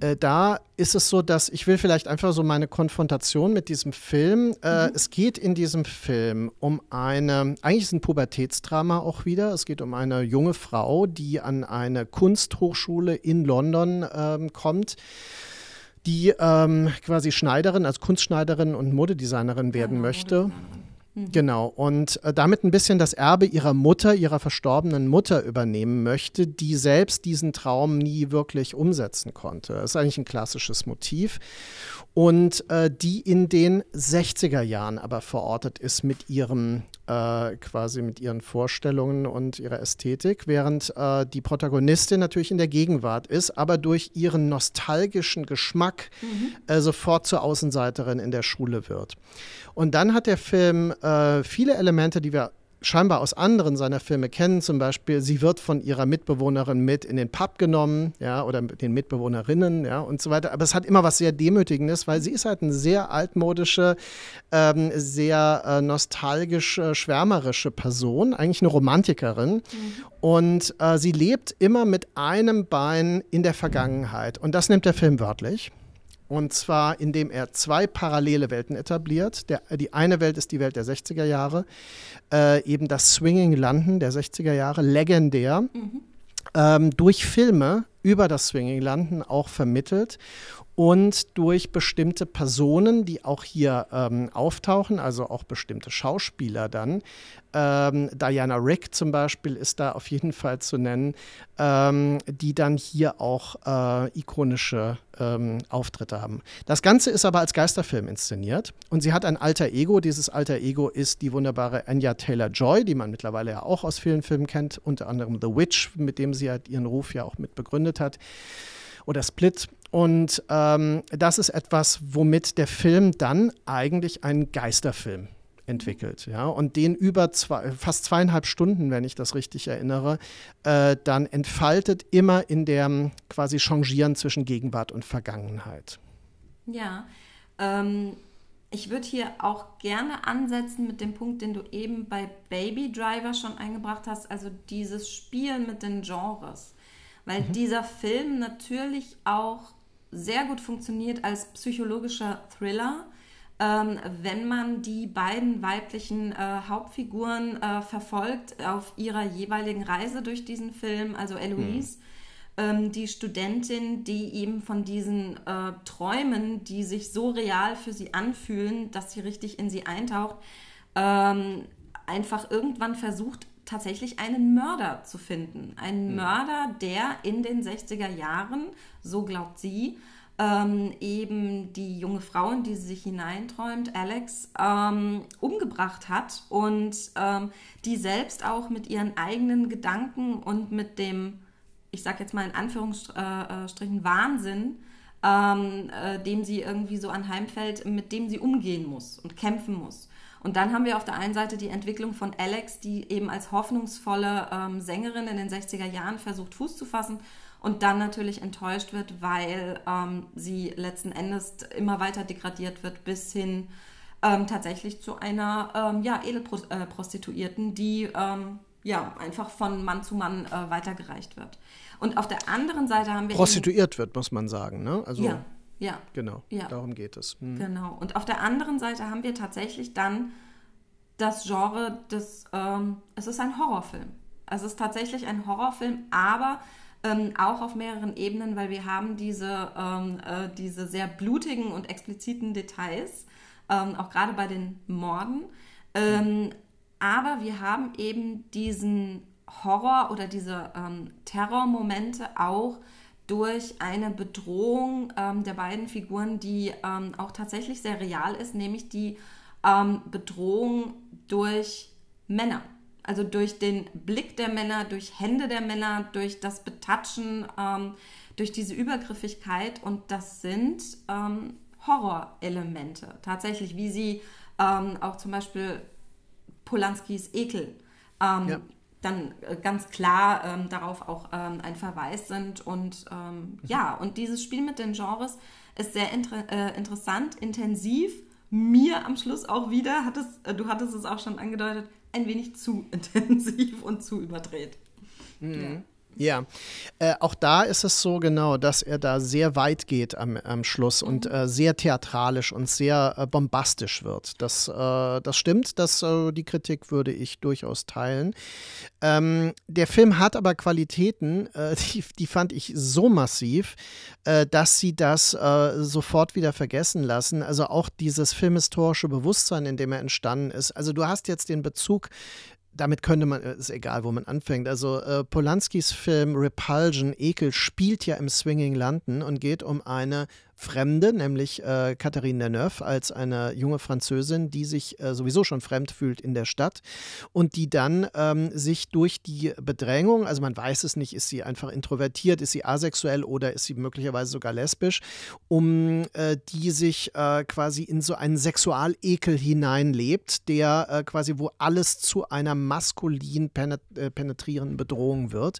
S1: äh, da ist es so, dass ich will vielleicht einfach so meine Konfrontation mit diesem Film. Äh, mhm. Es geht in diesem Film um eine, eigentlich ist es ein Pubertätsdrama auch wieder. Es geht um eine junge Frau, die an eine Kunsthochschule in London ähm, kommt die ähm, quasi Schneiderin, als Kunstschneiderin und Modedesignerin werden ja, möchte. Mhm. Genau, und äh, damit ein bisschen das Erbe ihrer Mutter, ihrer verstorbenen Mutter übernehmen möchte, die selbst diesen Traum nie wirklich umsetzen konnte. Das ist eigentlich ein klassisches Motiv. Und äh, die in den 60er Jahren aber verortet ist mit ihrem äh, quasi mit ihren Vorstellungen und ihrer Ästhetik, während äh, die Protagonistin natürlich in der Gegenwart ist, aber durch ihren nostalgischen Geschmack mhm. äh, sofort zur Außenseiterin in der Schule wird. Und dann hat der Film äh, viele Elemente, die wir scheinbar aus anderen seiner Filme kennen. Zum Beispiel, sie wird von ihrer Mitbewohnerin mit in den Pub genommen, ja, oder den Mitbewohnerinnen, ja, und so weiter. Aber es hat immer was sehr Demütigendes, weil sie ist halt eine sehr altmodische, ähm, sehr äh, nostalgisch äh, schwärmerische Person, eigentlich eine Romantikerin. Mhm. Und äh, sie lebt immer mit einem Bein in der Vergangenheit. Und das nimmt der Film wörtlich. Und zwar, indem er zwei parallele Welten etabliert. Der, die eine Welt ist die Welt der 60er Jahre, äh, eben das Swinging London der 60er Jahre, legendär, mhm. ähm, durch Filme über das Swinging London auch vermittelt und durch bestimmte Personen, die auch hier ähm, auftauchen, also auch bestimmte Schauspieler dann. Ähm, Diana Rick zum Beispiel ist da auf jeden Fall zu nennen, ähm, die dann hier auch äh, ikonische ähm, Auftritte haben. Das Ganze ist aber als Geisterfilm inszeniert und sie hat ein alter Ego. Dieses alter Ego ist die wunderbare Anya Taylor-Joy, die man mittlerweile ja auch aus vielen Filmen kennt, unter anderem The Witch, mit dem sie halt ihren Ruf ja auch mit begründet hat. oder Split. Und ähm, das ist etwas, womit der Film dann eigentlich ein Geisterfilm entwickelt, ja, und den über zwei, fast zweieinhalb Stunden, wenn ich das richtig erinnere, äh, dann entfaltet immer in dem quasi Changieren zwischen Gegenwart und Vergangenheit.
S2: Ja, ähm, ich würde hier auch gerne ansetzen mit dem Punkt, den du eben bei Baby Driver schon eingebracht hast, also dieses Spiel mit den Genres. Weil mhm. dieser Film natürlich auch sehr gut funktioniert als psychologischer Thriller, ähm, wenn man die beiden weiblichen äh, Hauptfiguren äh, verfolgt auf ihrer jeweiligen Reise durch diesen Film, also Eloise. Mhm ähm, die Studentin, die eben von diesen äh, Träumen, die sich so real für sie anfühlen, dass sie richtig in sie eintaucht, ähm, einfach irgendwann versucht, tatsächlich einen Mörder zu finden. Einen mhm. Mörder, der in den 60er Jahren, so glaubt sie, ähm, eben die junge Frau, in die sie sich hineinträumt, Alex, ähm, umgebracht hat und ähm, die selbst auch mit ihren eigenen Gedanken und mit dem ich sage jetzt mal in Anführungsstrichen, Wahnsinn, ähm, äh, dem sie irgendwie so anheimfällt, mit dem sie umgehen muss und kämpfen muss. Und dann haben wir auf der einen Seite die Entwicklung von Alex, die eben als hoffnungsvolle ähm, Sängerin in den 60er Jahren versucht, Fuß zu fassen und dann natürlich enttäuscht wird, weil ähm, sie letzten Endes immer weiter degradiert wird bis hin ähm, tatsächlich zu einer ähm, ja, Edelprostituierten, die ähm, ja, einfach von Mann zu Mann äh, weitergereicht wird. Und auf der anderen Seite haben wir.
S1: Prostituiert wird, muss man sagen, ne?
S2: Also, ja, ja.
S1: Genau, ja. darum geht es.
S2: Hm. Genau. Und auf der anderen Seite haben wir tatsächlich dann das Genre des. Ähm, es ist ein Horrorfilm. Es ist tatsächlich ein Horrorfilm, aber. Ähm, auch auf mehreren Ebenen, weil wir haben diese, ähm, äh, diese sehr blutigen und expliziten Details, ähm, auch gerade bei den Morden. Ähm, aber wir haben eben diesen Horror oder diese ähm, Terrormomente auch durch eine Bedrohung ähm, der beiden Figuren, die ähm, auch tatsächlich sehr real ist, nämlich die ähm, Bedrohung durch Männer. Also durch den Blick der Männer, durch Hände der Männer, durch das Betatschen, ähm, durch diese Übergriffigkeit. Und das sind ähm, Horrorelemente. Tatsächlich, wie sie auch zum Beispiel Polanskis Ekel. Ähm, ja. Dann äh, ganz klar ähm, darauf auch ähm, ein Verweis sind. Und ähm, ja, und dieses Spiel mit den Genres ist sehr inter äh, interessant, intensiv. Mir am Schluss auch wieder, hattest, äh, du hattest es auch schon angedeutet, ein wenig zu intensiv und zu überdreht.
S1: Mhm. Ja. Ja, äh, auch da ist es so genau, dass er da sehr weit geht am, am Schluss mhm. und äh, sehr theatralisch und sehr äh, bombastisch wird. Das, äh, das stimmt, das, äh, die Kritik würde ich durchaus teilen. Ähm, der Film hat aber Qualitäten, äh, die, die fand ich so massiv, dass sie das sofort wieder vergessen lassen. Also auch dieses filmhistorische Bewusstsein, in dem er entstanden ist. Also du hast jetzt den Bezug damit könnte man, äh, ist egal, wo man anfängt. Also äh, Polanskis Film Repulsion, Ekel, spielt ja im Swinging London und geht um eine Fremde, nämlich äh, Catherine Deneuve, als eine junge Französin, die sich äh, sowieso schon fremd fühlt in der Stadt und die dann ähm, sich durch die Bedrängung, also man weiß es nicht, ist sie einfach introvertiert, ist sie asexuell oder ist sie möglicherweise sogar lesbisch, um äh, die sich äh, quasi in so einen Sexualekel hineinlebt, der äh, quasi, wo alles zu einer maskulin äh, penetrierenden Bedrohung wird.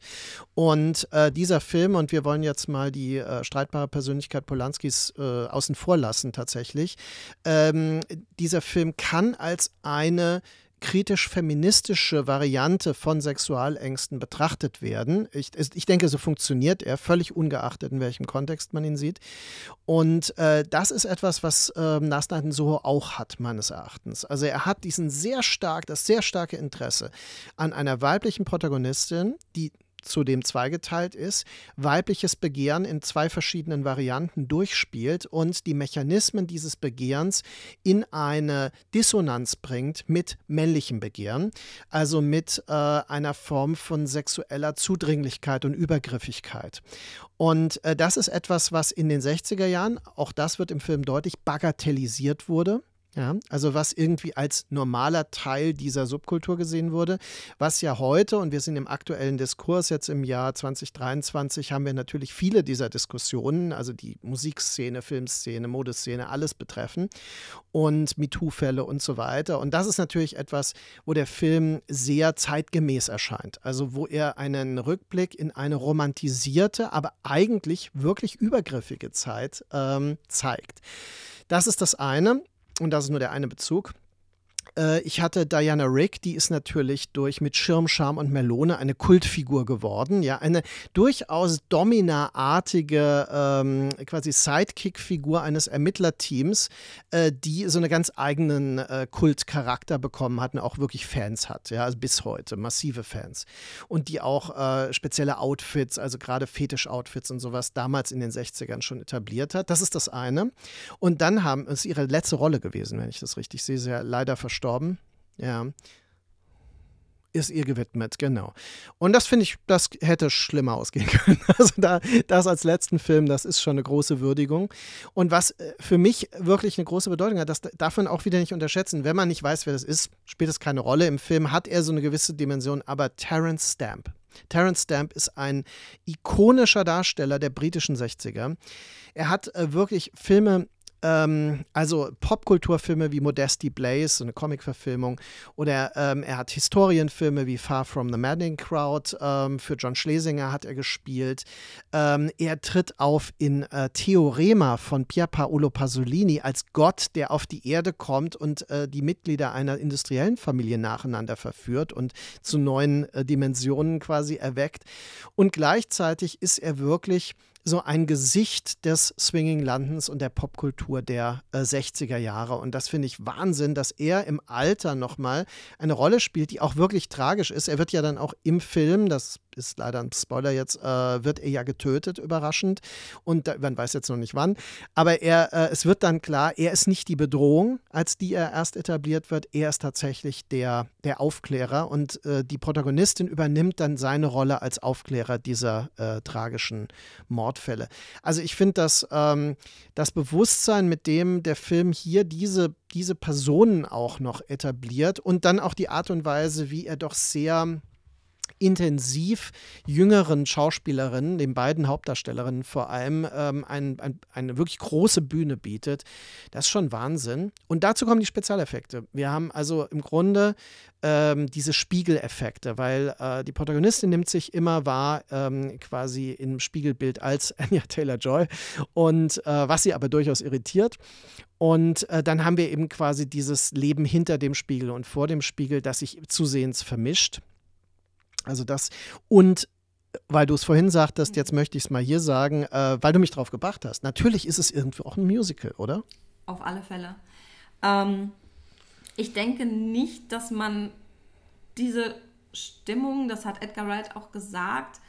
S1: Und dieser Film, und wir wollen jetzt mal die streitbare Persönlichkeit Polanski Polanskis äh, außen vor lassen tatsächlich. Ähm, dieser Film kann als eine kritisch-feministische Variante von Sexualängsten betrachtet werden. Ich, ich, denke, so funktioniert er, völlig ungeachtet, in welchem Kontext man ihn sieht. Und äh, das ist etwas, was äh, Nasnaten Soho auch hat, meines Erachtens. Also er hat diesen sehr stark, das sehr starke Interesse an einer weiblichen Protagonistin, die zudem zweigeteilt ist, weibliches Begehren in zwei verschiedenen Varianten durchspielt und die Mechanismen dieses Begehrens in eine Dissonanz bringt mit männlichem Begehren, also mit äh, einer Form von sexueller Zudringlichkeit und Übergriffigkeit. Und äh, das ist etwas, was in den 60er Jahren, auch das wird im Film deutlich, bagatellisiert wurde. Ja, also was irgendwie als normaler Teil dieser Subkultur gesehen wurde, was ja heute, und wir sind im aktuellen Diskurs jetzt im Jahr 2023, haben wir natürlich viele dieser Diskussionen, also die Musikszene, Filmszene, Modeszene, alles betreffen und MeToo-Fälle und so weiter. Und das ist natürlich etwas, wo der Film sehr zeitgemäß erscheint, also wo er einen Rückblick in eine romantisierte, aber eigentlich wirklich übergriffige Zeit ähm, zeigt. Das ist das eine und das ist nur der eine Bezug. Äh, ich hatte Diana Rick, die ist natürlich durch mit Schirm, Charme und Melone eine Kultfigur geworden. Ja, eine durchaus Domina-artige ähm, quasi Sidekick-Figur eines Ermittlerteams, äh, die so einen ganz eigenen äh, Kultcharakter bekommen hat und auch wirklich Fans hat. Ja, also bis heute massive Fans und die auch äh, spezielle Outfits, also gerade Fetisch-Outfits und sowas damals in den 60ern schon etabliert hat. Das ist das eine. Und dann haben es ihre letzte Rolle gewesen, wenn ich das richtig sehe. Ja leider verstorben verstorben. Ja. Ist ihr gewidmet, genau. Und das finde ich, das hätte schlimmer ausgehen können. Also da, das als letzten Film, das ist schon eine große Würdigung. Und was äh, für mich wirklich eine große Bedeutung hat, das darf man auch wieder nicht unterschätzen. Wenn man nicht weiß, wer das ist, spielt es keine Rolle. Im Film hat er so eine gewisse Dimension, aber Terence Stamp. Terence Stamp ist ein ikonischer Darsteller der britischen 60er. Er hat äh, wirklich Filme ähm, also Popkulturfilme wie Modesty Blaze, so eine Comicverfilmung, oder ähm, er hat Historienfilme wie Far From the Madding Crowd, ähm, für John Schlesinger hat er gespielt. Ähm, er tritt auf in äh, Theorema von Pier Paolo Pasolini als Gott, der auf die Erde kommt und äh, die Mitglieder einer industriellen Familie nacheinander verführt und zu neuen äh, Dimensionen quasi erweckt. Und gleichzeitig ist er wirklich so ein Gesicht des Swinging Londons und der Popkultur der äh, 60er Jahre. Und das finde ich Wahnsinn, dass er im Alter nochmal eine Rolle spielt, die auch wirklich tragisch ist. Er wird ja dann auch im Film, das ist leider ein Spoiler jetzt, äh, wird er ja getötet, überraschend. Und man weiß jetzt noch nicht wann. Aber er, äh, es wird dann klar, er ist nicht die Bedrohung, als die er erst etabliert wird. Er ist tatsächlich der, der Aufklärer. Und äh, die Protagonistin übernimmt dann seine Rolle als Aufklärer dieser äh, tragischen Mordfälle. Also ich finde, dass ähm, das Bewusstsein, mit dem der Film hier diese, diese Personen auch noch etabliert und dann auch die Art und Weise, wie er doch sehr intensiv jüngeren Schauspielerinnen, den beiden Hauptdarstellerinnen vor allem, ähm, ein, ein, eine wirklich große Bühne bietet. Das ist schon Wahnsinn. Und dazu kommen die Spezialeffekte. Wir haben also im Grunde ähm, diese Spiegeleffekte, weil äh, die Protagonistin nimmt sich immer wahr, ähm, quasi im Spiegelbild als Anya Taylor-Joy und äh, was sie aber durchaus irritiert. Und äh, dann haben wir eben quasi dieses Leben hinter dem Spiegel und vor dem Spiegel, das sich zusehends vermischt. Also das und weil du es vorhin sagtest, jetzt möchte ich es mal hier sagen, äh, weil du mich drauf gebracht hast. Natürlich ist es irgendwie auch ein Musical, oder?
S2: Auf alle Fälle. Ähm, ich denke nicht, dass man diese Stimmung, das hat Edgar Wright auch gesagt,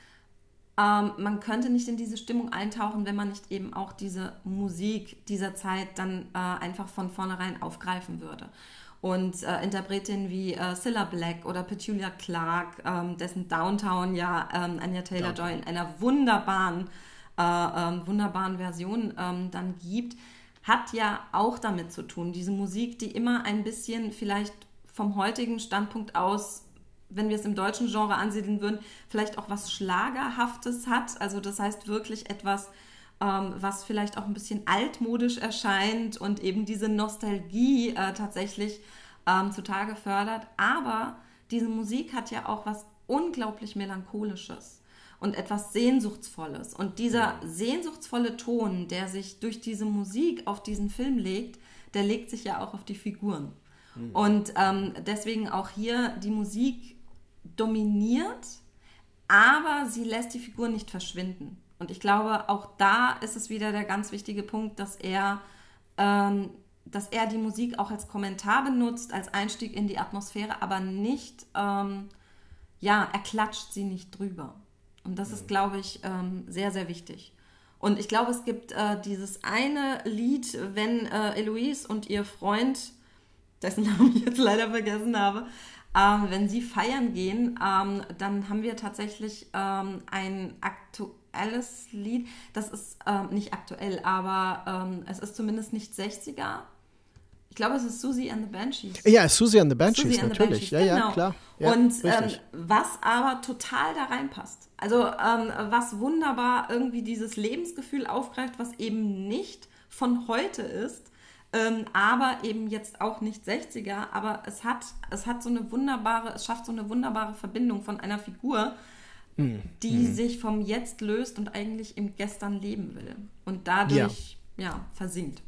S2: ähm, man könnte nicht in diese Stimmung eintauchen, wenn man nicht eben auch diese Musik dieser Zeit dann äh, einfach von vornherein aufgreifen würde und äh, Interpretinnen wie äh, Cilla Black oder Petulia Clark, ähm, dessen Downtown ja ähm, Anya Taylor-Joy in einer wunderbaren, äh, ähm, wunderbaren Version ähm, dann gibt, hat ja auch damit zu tun. Diese Musik, die immer ein bisschen vielleicht vom heutigen Standpunkt aus wenn wir es im deutschen Genre ansiedeln würden, vielleicht auch was Schlagerhaftes hat. Also das heißt wirklich etwas, ähm, was vielleicht auch ein bisschen altmodisch erscheint und eben diese Nostalgie äh, tatsächlich ähm, zutage fördert. Aber diese Musik hat ja auch was unglaublich Melancholisches und etwas Sehnsuchtsvolles. Und dieser sehnsuchtsvolle Ton, der sich durch diese Musik auf diesen Film legt, der legt sich ja auch auf die Figuren. Mhm. Und ähm, deswegen auch hier die Musik dominiert, aber sie lässt die Figuren nicht verschwinden. Und ich glaube, auch da ist es wieder der ganz wichtige Punkt, dass er, ähm, dass er die Musik auch als Kommentar benutzt, als Einstieg in die Atmosphäre, aber nicht, ähm, ja, er klatscht sie nicht drüber. Und das ist, glaube ich, ähm, sehr, sehr wichtig. Und ich glaube, es gibt äh, dieses eine Lied, wenn äh, Eloise und ihr Freund, dessen Namen ich jetzt leider vergessen habe, ähm, wenn sie feiern gehen, ähm, dann haben wir tatsächlich ähm, ein aktuelles aktuelles Lied. Das ist ähm, nicht aktuell, aber ähm, es ist zumindest nicht 60er. Ich glaube, es ist Susie and the Banshees.
S1: Ja, Susie and the Banshees, Susie natürlich. The Banshees, ja,
S2: genau.
S1: ja, klar.
S2: Ja, und ähm, was aber total da reinpasst. Also ähm, was wunderbar irgendwie dieses Lebensgefühl aufgreift, was eben nicht von heute ist, ähm, aber eben jetzt auch nicht 60er, aber es hat, es hat so eine wunderbare, es schafft so eine wunderbare Verbindung von einer Figur, mm. die mm. sich vom Jetzt löst und eigentlich im Gestern leben will und dadurch ja, ja versinkt.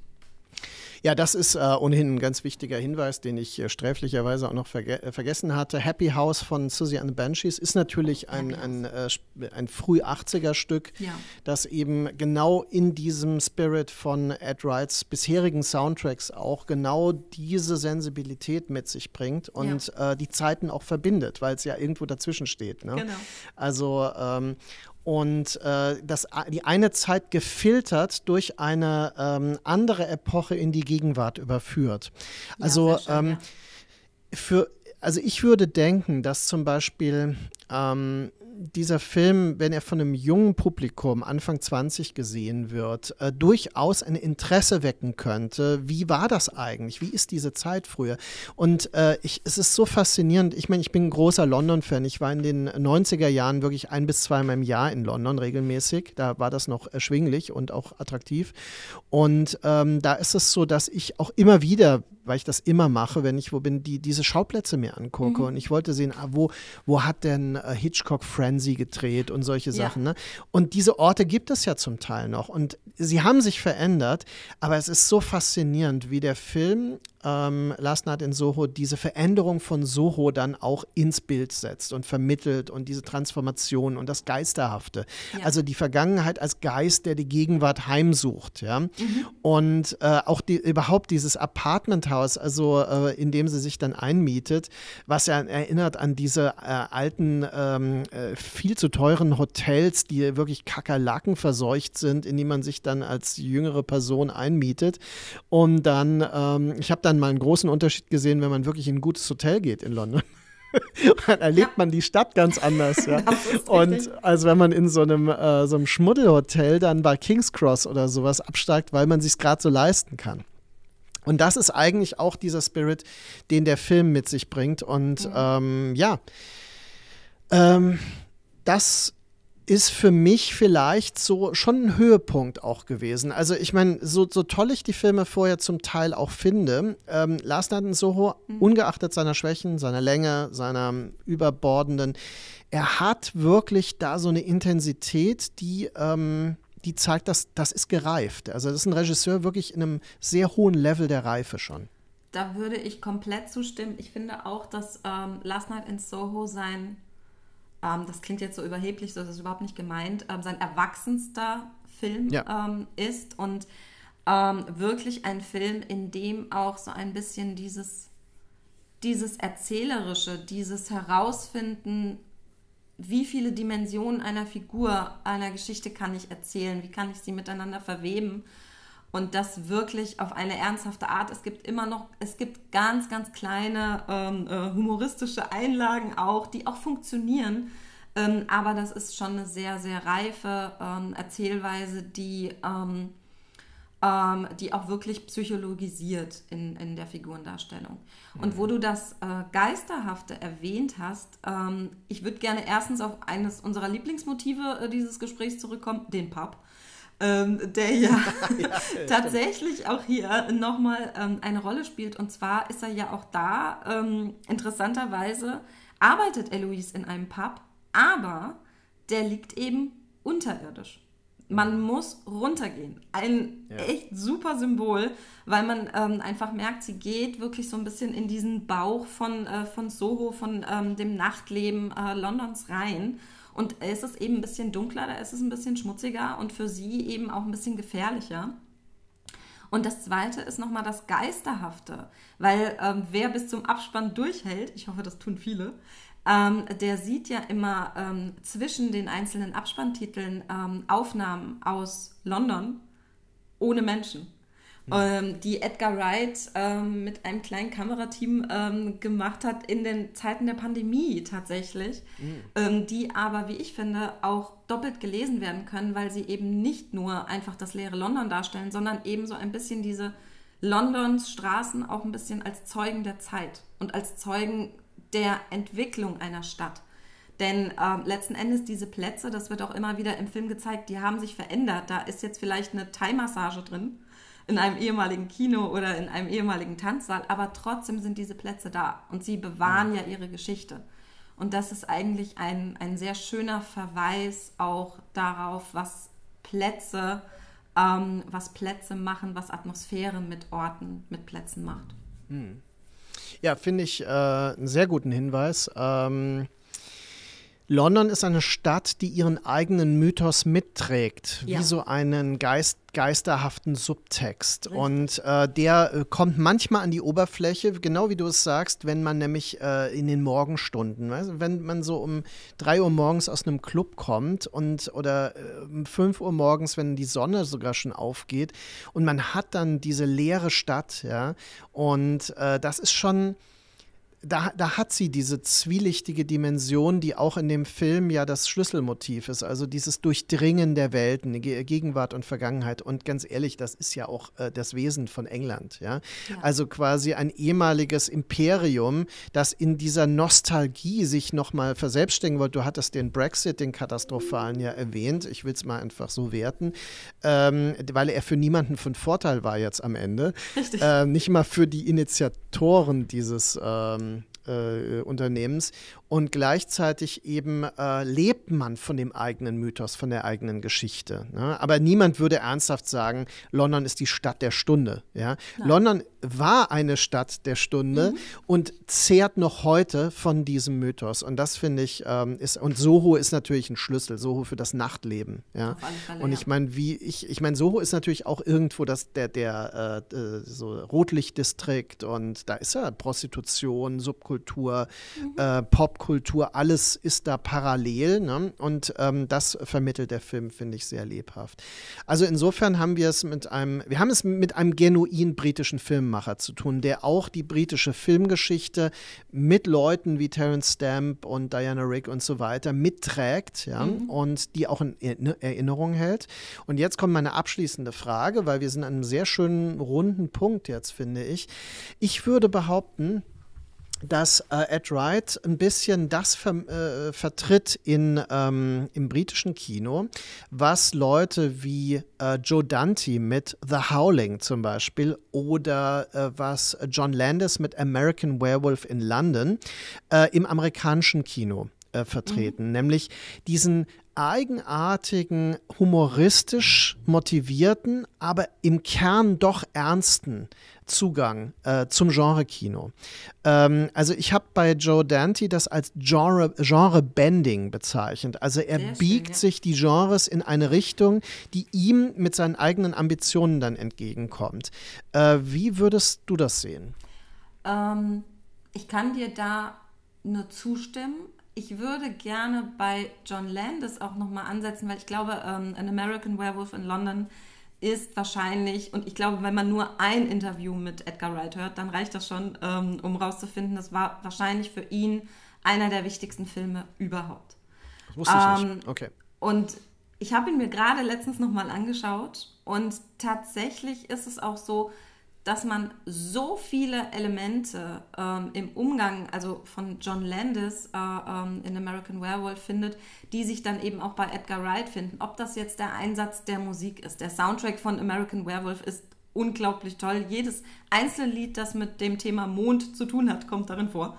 S1: Ja, das ist äh, ohnehin ein ganz wichtiger Hinweis, den ich äh, sträflicherweise auch noch verge äh, vergessen hatte. Happy House von Susie and the Banshees ist natürlich ein, ein, äh, ein früh 80er Stück, ja. das eben genau in diesem Spirit von Ed Wrights bisherigen Soundtracks auch genau diese Sensibilität mit sich bringt und ja. Äh, die Zeiten auch verbindet, weil es ja irgendwo dazwischen steht. Ne? Genau. Also ähm, und äh, das, die eine Zeit gefiltert durch eine ähm, andere Epoche in die Gegenwart überführt. Also, ja, schön, ähm, ja. für, also ich würde denken, dass zum Beispiel ähm, dieser Film, wenn er von einem jungen Publikum, Anfang 20 gesehen wird, äh, durchaus ein Interesse wecken könnte. Wie war das eigentlich? Wie ist diese Zeit früher? Und äh, ich, es ist so faszinierend. Ich meine, ich bin ein großer London-Fan. Ich war in den 90er Jahren wirklich ein bis zweimal im Jahr in London regelmäßig. Da war das noch erschwinglich und auch attraktiv. Und ähm, da ist es so, dass ich auch immer wieder weil ich das immer mache, wenn ich wo bin, die diese Schauplätze mir angucke. Mhm. Und ich wollte sehen, ah, wo, wo hat denn äh, Hitchcock Frenzy gedreht und solche Sachen. Ja. Ne? Und diese Orte gibt es ja zum Teil noch. Und sie haben sich verändert, aber es ist so faszinierend, wie der Film ähm, Last Night in Soho diese Veränderung von Soho dann auch ins Bild setzt und vermittelt und diese Transformation und das Geisterhafte. Ja. Also die Vergangenheit als Geist, der die Gegenwart heimsucht. Ja? Mhm. Und äh, auch die, überhaupt dieses Apartmenthaus, also äh, in dem sie sich dann einmietet, was ja erinnert an diese äh, alten, ähm, äh, viel zu teuren Hotels, die wirklich Kakerlaken verseucht sind, in die man sich dann als jüngere Person einmietet. Und dann, ähm, ich habe dann mal einen großen Unterschied gesehen, wenn man wirklich in ein gutes Hotel geht in London. dann erlebt ja. man die Stadt ganz anders. Ja. Und als wenn man in so einem, äh, so einem Schmuddelhotel dann bei King's Cross oder sowas absteigt, weil man sich gerade so leisten kann. Und das ist eigentlich auch dieser Spirit, den der Film mit sich bringt. Und mhm. ähm, ja, ähm, das ist für mich vielleicht so schon ein Höhepunkt auch gewesen. Also ich meine, so, so toll ich die Filme vorher zum Teil auch finde, ähm, Last Night in Soho, mhm. ungeachtet seiner Schwächen, seiner Länge, seiner überbordenden, er hat wirklich da so eine Intensität, die, ähm, die zeigt, dass das ist gereift. Also das ist ein Regisseur wirklich in einem sehr hohen Level der Reife schon.
S2: Da würde ich komplett zustimmen. Ich finde auch, dass ähm, Last Night in Soho sein ähm, das klingt jetzt so überheblich, so ist es überhaupt nicht gemeint, ähm, sein erwachsenster Film ja. ähm, ist und ähm, wirklich ein Film, in dem auch so ein bisschen dieses, dieses Erzählerische, dieses Herausfinden, wie viele Dimensionen einer Figur, einer Geschichte kann ich erzählen, wie kann ich sie miteinander verweben und das wirklich auf eine ernsthafte Art. Es gibt immer noch, es gibt ganz, ganz kleine ähm, äh, humoristische Einlagen auch, die auch funktionieren. Ähm, aber das ist schon eine sehr, sehr reife ähm, Erzählweise, die, ähm, ähm, die auch wirklich psychologisiert in, in der Figurendarstellung. Mhm. Und wo du das äh, Geisterhafte erwähnt hast, ähm, ich würde gerne erstens auf eines unserer Lieblingsmotive äh, dieses Gesprächs zurückkommen, den Pub ähm, der ja, ja tatsächlich auch hier nochmal ähm, eine Rolle spielt. Und zwar ist er ja auch da, ähm, interessanterweise arbeitet Eloise in einem Pub, aber der liegt eben unterirdisch. Man muss runtergehen. Ein ja. echt super Symbol, weil man ähm, einfach merkt, sie geht wirklich so ein bisschen in diesen Bauch von, äh, von Soho, von ähm, dem Nachtleben äh, Londons rein. Und es ist eben ein bisschen dunkler, da ist es ein bisschen schmutziger und für sie eben auch ein bisschen gefährlicher. Und das Zweite ist nochmal das Geisterhafte, weil ähm, wer bis zum Abspann durchhält, ich hoffe, das tun viele, ähm, der sieht ja immer ähm, zwischen den einzelnen Abspanntiteln ähm, Aufnahmen aus London ohne Menschen ähm, die Edgar Wright ähm, mit einem kleinen Kamerateam ähm, gemacht hat in den Zeiten der Pandemie tatsächlich, mhm. die aber, wie ich finde, auch doppelt gelesen werden können, weil sie eben nicht nur einfach das leere London darstellen, sondern eben so ein bisschen diese Londons Straßen auch ein bisschen als Zeugen der Zeit und als Zeugen der Entwicklung einer Stadt. Denn äh, letzten Endes diese Plätze, das wird auch immer wieder im Film gezeigt, die haben sich verändert. Da ist jetzt vielleicht eine Thai-Massage drin in einem ehemaligen Kino oder in einem ehemaligen Tanzsaal, aber trotzdem sind diese Plätze da und sie bewahren ja ihre Geschichte. Und das ist eigentlich ein, ein sehr schöner Verweis auch darauf, was Plätze, ähm, was Plätze machen, was Atmosphäre mit Orten, mit Plätzen macht. Hm.
S1: Ja, finde ich äh, einen sehr guten Hinweis. Ähm London ist eine Stadt, die ihren eigenen Mythos mitträgt, ja. wie so einen Geist, geisterhaften Subtext. Richtig. Und äh, der äh, kommt manchmal an die Oberfläche, genau wie du es sagst, wenn man nämlich äh, in den Morgenstunden, weißt? wenn man so um 3 Uhr morgens aus einem Club kommt und oder äh, um 5 Uhr morgens, wenn die Sonne sogar schon aufgeht und man hat dann diese leere Stadt, ja, und äh, das ist schon da, da hat sie diese zwielichtige Dimension, die auch in dem Film ja das Schlüsselmotiv ist. Also dieses Durchdringen der Welten, Gegenwart und Vergangenheit. Und ganz ehrlich, das ist ja auch äh, das Wesen von England. Ja? ja? Also quasi ein ehemaliges Imperium, das in dieser Nostalgie sich nochmal verselbstständigen wollte. Du hattest den Brexit, den katastrophalen, ja erwähnt. Ich will es mal einfach so werten, ähm, weil er für niemanden von Vorteil war jetzt am Ende. Richtig. Äh, nicht mal für die Initiatoren dieses. Ähm, äh, Unternehmens und gleichzeitig eben äh, lebt man von dem eigenen Mythos, von der eigenen Geschichte. Ne? Aber niemand würde ernsthaft sagen, London ist die Stadt der Stunde. Ja? London war eine Stadt der Stunde mhm. und zehrt noch heute von diesem Mythos. Und das finde ich ähm, ist, und Soho ist natürlich ein Schlüssel, Soho für das Nachtleben. Ja? Fälle, und ich meine, wie ich, ich meine, Soho ist natürlich auch irgendwo das, der, der äh, äh so Rotlichtdistrikt und da ist ja Prostitution, Subkultur, mhm. äh, Pop Popkultur, alles ist da parallel. Ne? Und ähm, das vermittelt der Film, finde ich, sehr lebhaft. Also insofern haben wir es mit einem, wir haben es mit einem genuin britischen Filmemacher zu tun, der auch die britische Filmgeschichte mit Leuten wie Terence Stamp und Diana Rigg und so weiter mitträgt ja? Mhm. und die auch in Erinnerung hält. Und jetzt kommt meine abschließende Frage, weil wir sind an einem sehr schönen runden Punkt jetzt, finde ich. Ich würde behaupten, dass äh, Ed Wright ein bisschen das ver äh, vertritt in, ähm, im britischen Kino, was Leute wie äh, Joe Dante mit The Howling zum Beispiel oder äh, was John Landis mit American Werewolf in London äh, im amerikanischen Kino äh, vertreten, mhm. nämlich diesen eigenartigen, humoristisch motivierten, aber im Kern doch ernsten Zugang äh, zum Genre-Kino. Ähm, also ich habe bei Joe Dante das als Genre, Genre-Bending bezeichnet. Also er Sehr biegt schön, ja. sich die Genres in eine Richtung, die ihm mit seinen eigenen Ambitionen dann entgegenkommt. Äh, wie würdest du das sehen?
S2: Ähm, ich kann dir da nur zustimmen. Ich würde gerne bei John Landis auch nochmal ansetzen, weil ich glaube, ähm, An American Werewolf in London ist wahrscheinlich, und ich glaube, wenn man nur ein Interview mit Edgar Wright hört, dann reicht das schon, ähm, um rauszufinden, das war wahrscheinlich für ihn einer der wichtigsten Filme überhaupt.
S1: Das wusste ich ähm, nicht. Okay.
S2: Und ich habe ihn mir gerade letztens nochmal angeschaut und tatsächlich ist es auch so, dass man so viele Elemente ähm, im Umgang, also von John Landis äh, ähm, in American Werewolf findet, die sich dann eben auch bei Edgar Wright finden. Ob das jetzt der Einsatz der Musik ist. Der Soundtrack von American Werewolf ist unglaublich toll. Jedes einzelne Lied, das mit dem Thema Mond zu tun hat, kommt darin vor.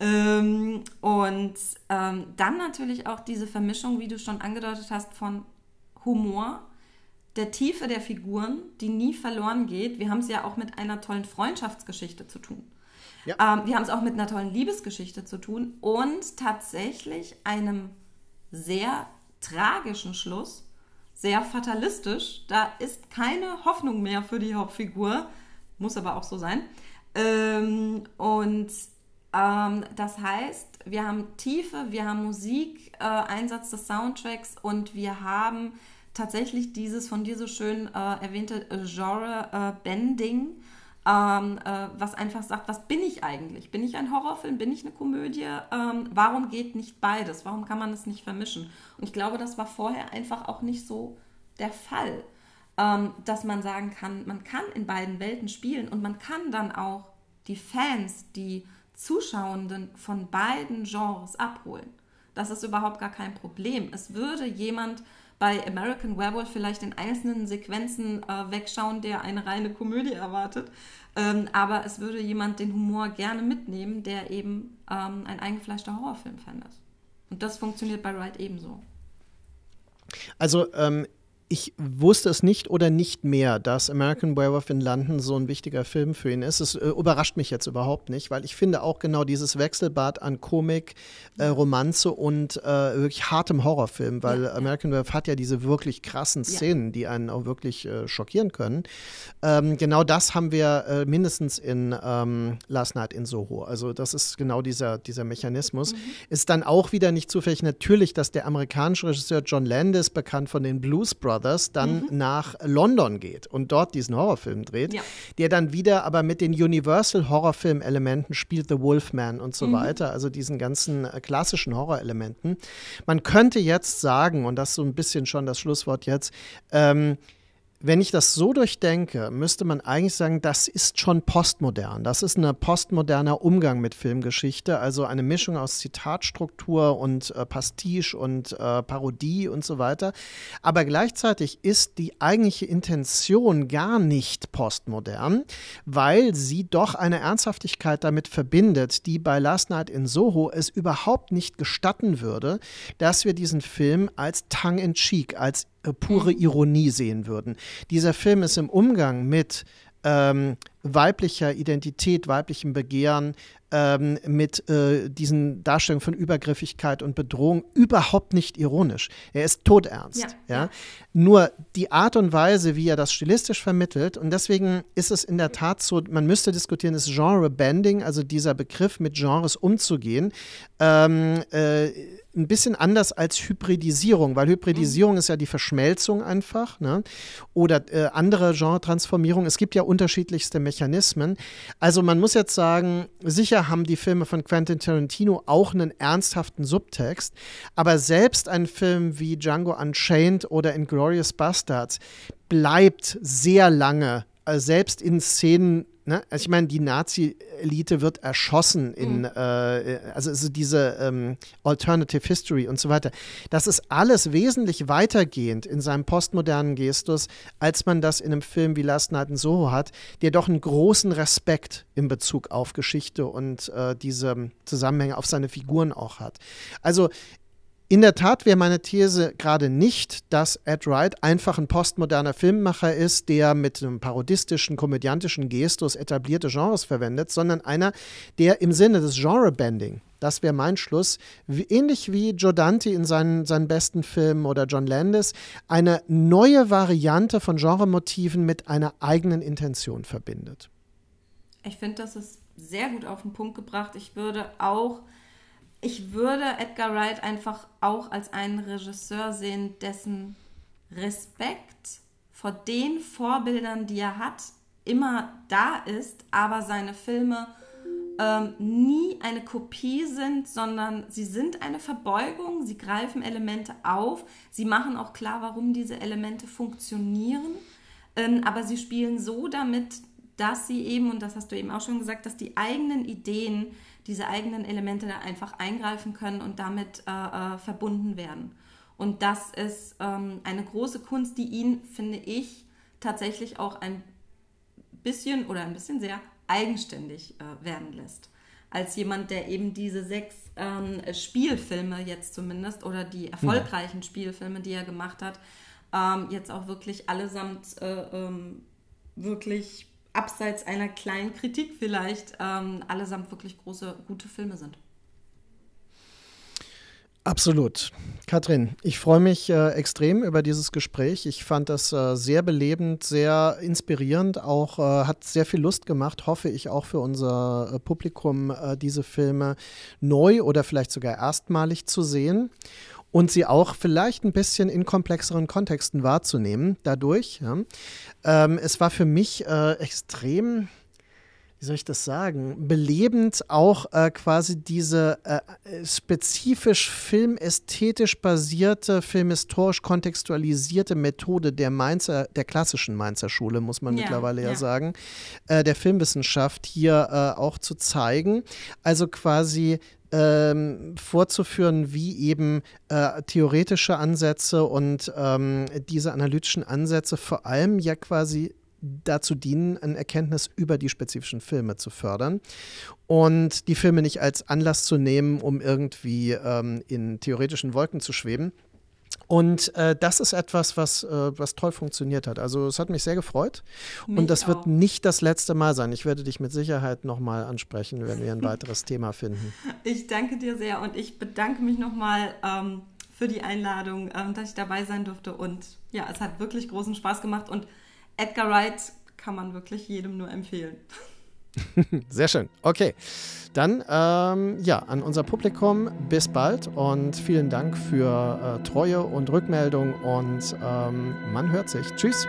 S2: Ähm, und ähm, dann natürlich auch diese Vermischung, wie du schon angedeutet hast, von Humor der Tiefe der Figuren, die nie verloren geht. Wir haben es ja auch mit einer tollen Freundschaftsgeschichte zu tun. Ja. Ähm, wir haben es auch mit einer tollen Liebesgeschichte zu tun und tatsächlich einem sehr tragischen Schluss, sehr fatalistisch. Da ist keine Hoffnung mehr für die Hauptfigur, muss aber auch so sein. Ähm, und ähm, das heißt, wir haben Tiefe, wir haben Musik, äh, Einsatz des Soundtracks und wir haben tatsächlich dieses von dir so schön äh, erwähnte äh, Genre-Bending, äh, ähm, äh, was einfach sagt, was bin ich eigentlich? Bin ich ein Horrorfilm? Bin ich eine Komödie? Ähm, warum geht nicht beides? Warum kann man das nicht vermischen? Und ich glaube, das war vorher einfach auch nicht so der Fall. ähm, dass man sagen kann, man kann in beiden Welten spielen und man kann dann auch die Fans, die Zuschauenden von beiden Genres abholen. Das ist überhaupt gar kein Problem. Es würde jemand bei American Werewolf vielleicht in einzelnen Sequenzen äh, wegschauen, der eine reine Komödie erwartet. Ähm, aber es würde jemand den Humor gerne mitnehmen, der eben ähm, ein eingefleischter Horrorfilm-Fan ist. Und das funktioniert bei Wright ebenso.
S1: Also ähm, ich wusste es nicht oder nicht mehr, dass American Werewolf in London so ein wichtiger Film für ihn ist. Es äh, überrascht mich jetzt überhaupt nicht, weil ich finde auch genau dieses Wechselbad an Komik, äh, Romanze und äh, wirklich hartem Horrorfilm, weil ja, American Werewolf hat ja diese wirklich krassen Szenen, ja. die einen auch wirklich äh, schockieren können. Ähm, genau das haben wir äh, mindestens in ähm, Last Night in Soho. Also das ist genau dieser, dieser Mechanismus. Mhm. Ist dann auch wieder nicht zufällig natürlich, dass der amerikanische Regisseur John Landis, bekannt von den Blues Brothers, Brothers dann mhm. nach London geht und dort diesen Horrorfilm dreht, ja. der dann wieder aber mit den Universal Horrorfilm-Elementen spielt, The Wolfman und so mhm. weiter, also diesen ganzen äh, klassischen Horrorelementen. Man könnte jetzt sagen, und das ist so ein bisschen schon das Schlusswort jetzt, ähm, wenn ich das so durchdenke, müsste man eigentlich sagen, das ist schon postmodern. Das ist ein postmoderner Umgang mit Filmgeschichte, also eine Mischung aus Zitatstruktur und äh, Pastiche und äh, Parodie und so weiter. Aber gleichzeitig ist die eigentliche Intention gar nicht postmodern, weil sie doch eine Ernsthaftigkeit damit verbindet, die bei Last Night in Soho es überhaupt nicht gestatten würde, dass wir diesen Film als tongue-in-cheek, als äh, pure. Ironie sehen würden. Dieser Film ist im Umgang mit ähm, weiblicher Identität, weiblichem Begehren, ähm, mit äh, diesen Darstellungen von Übergriffigkeit und Bedrohung überhaupt nicht ironisch. Er ist todernst. Ja, ja? Nur die Art und Weise, wie er das stilistisch vermittelt, und deswegen ist es in der Tat so, man müsste diskutieren, ist Genre-Bending, also dieser Begriff mit Genres umzugehen, ähm, äh, ein bisschen anders als Hybridisierung, weil Hybridisierung mhm. ist ja die Verschmelzung einfach, ne? Oder äh, andere Genre-Transformierung. Es gibt ja unterschiedlichste Mechanismen. Also man muss jetzt sagen, sicher haben die Filme von Quentin Tarantino auch einen ernsthaften Subtext, aber selbst ein Film wie Django Unchained oder Inglourious Bastards bleibt sehr lange, äh, selbst in Szenen Ne? Also ich meine, die Nazi-Elite wird erschossen in, mhm. äh, also, also diese ähm, Alternative History und so weiter. Das ist alles wesentlich weitergehend in seinem postmodernen Gestus, als man das in einem Film wie Last Night in Soho hat, der doch einen großen Respekt in Bezug auf Geschichte und äh, diese Zusammenhänge auf seine Figuren auch hat. Also in der Tat wäre meine These gerade nicht, dass Ed Wright einfach ein postmoderner Filmmacher ist, der mit einem parodistischen, komödiantischen Gestus etablierte Genres verwendet, sondern einer, der im Sinne des Genre-Bending, das wäre mein Schluss, wie, ähnlich wie Joe Dante in seinen, seinen besten Filmen oder John Landis, eine neue Variante von Genremotiven mit einer eigenen Intention verbindet.
S2: Ich finde, das ist sehr gut auf den Punkt gebracht. Ich würde auch ich würde Edgar Wright einfach auch als einen Regisseur sehen, dessen Respekt vor den Vorbildern, die er hat, immer da ist, aber seine Filme ähm, nie eine Kopie sind, sondern sie sind eine Verbeugung, sie greifen Elemente auf, sie machen auch klar, warum diese Elemente funktionieren, ähm, aber sie spielen so damit, dass sie eben, und das hast du eben auch schon gesagt, dass die eigenen Ideen diese eigenen Elemente da einfach eingreifen können und damit äh, äh, verbunden werden. Und das ist ähm, eine große Kunst, die ihn, finde ich, tatsächlich auch ein bisschen oder ein bisschen sehr eigenständig äh, werden lässt. Als jemand, der eben diese sechs ähm, Spielfilme jetzt zumindest oder die erfolgreichen ja. Spielfilme, die er gemacht hat, ähm, jetzt auch wirklich allesamt äh, ähm, wirklich abseits einer kleinen Kritik vielleicht, ähm, allesamt wirklich große, gute Filme sind.
S1: Absolut. Katrin, ich freue mich äh, extrem über dieses Gespräch. Ich fand das äh, sehr belebend, sehr inspirierend, auch äh, hat sehr viel Lust gemacht, hoffe ich auch für unser äh, Publikum, äh, diese Filme neu oder vielleicht sogar erstmalig zu sehen und sie auch vielleicht ein bisschen in komplexeren Kontexten wahrzunehmen dadurch. Ja. Ähm, es war für mich äh, extrem wie soll ich das sagen, belebend auch äh, quasi diese äh, spezifisch filmästhetisch basierte, filmhistorisch kontextualisierte Methode der Mainzer, der klassischen Mainzer Schule, muss man ja, mittlerweile ja, ja sagen, äh, der Filmwissenschaft hier äh, auch zu zeigen. Also quasi ähm, vorzuführen, wie eben äh, theoretische Ansätze und ähm, diese analytischen Ansätze vor allem ja quasi dazu dienen, ein Erkenntnis über die spezifischen Filme zu fördern und die Filme nicht als Anlass zu nehmen, um irgendwie ähm, in theoretischen Wolken zu schweben. Und äh, das ist etwas, was, äh, was toll funktioniert hat. Also es hat mich sehr gefreut. Mich und das auch. wird nicht das letzte Mal sein. Ich werde dich mit Sicherheit nochmal ansprechen, wenn wir ein weiteres Thema finden.
S2: Ich danke dir sehr und ich bedanke mich nochmal ähm, für die Einladung, ähm, dass ich dabei sein durfte. Und ja, es hat wirklich großen Spaß gemacht und Edgar Wright kann man wirklich jedem nur empfehlen.
S1: Sehr schön. Okay. Dann ähm, ja, an unser Publikum bis bald und vielen Dank für äh, Treue und Rückmeldung und ähm, man hört sich. Tschüss.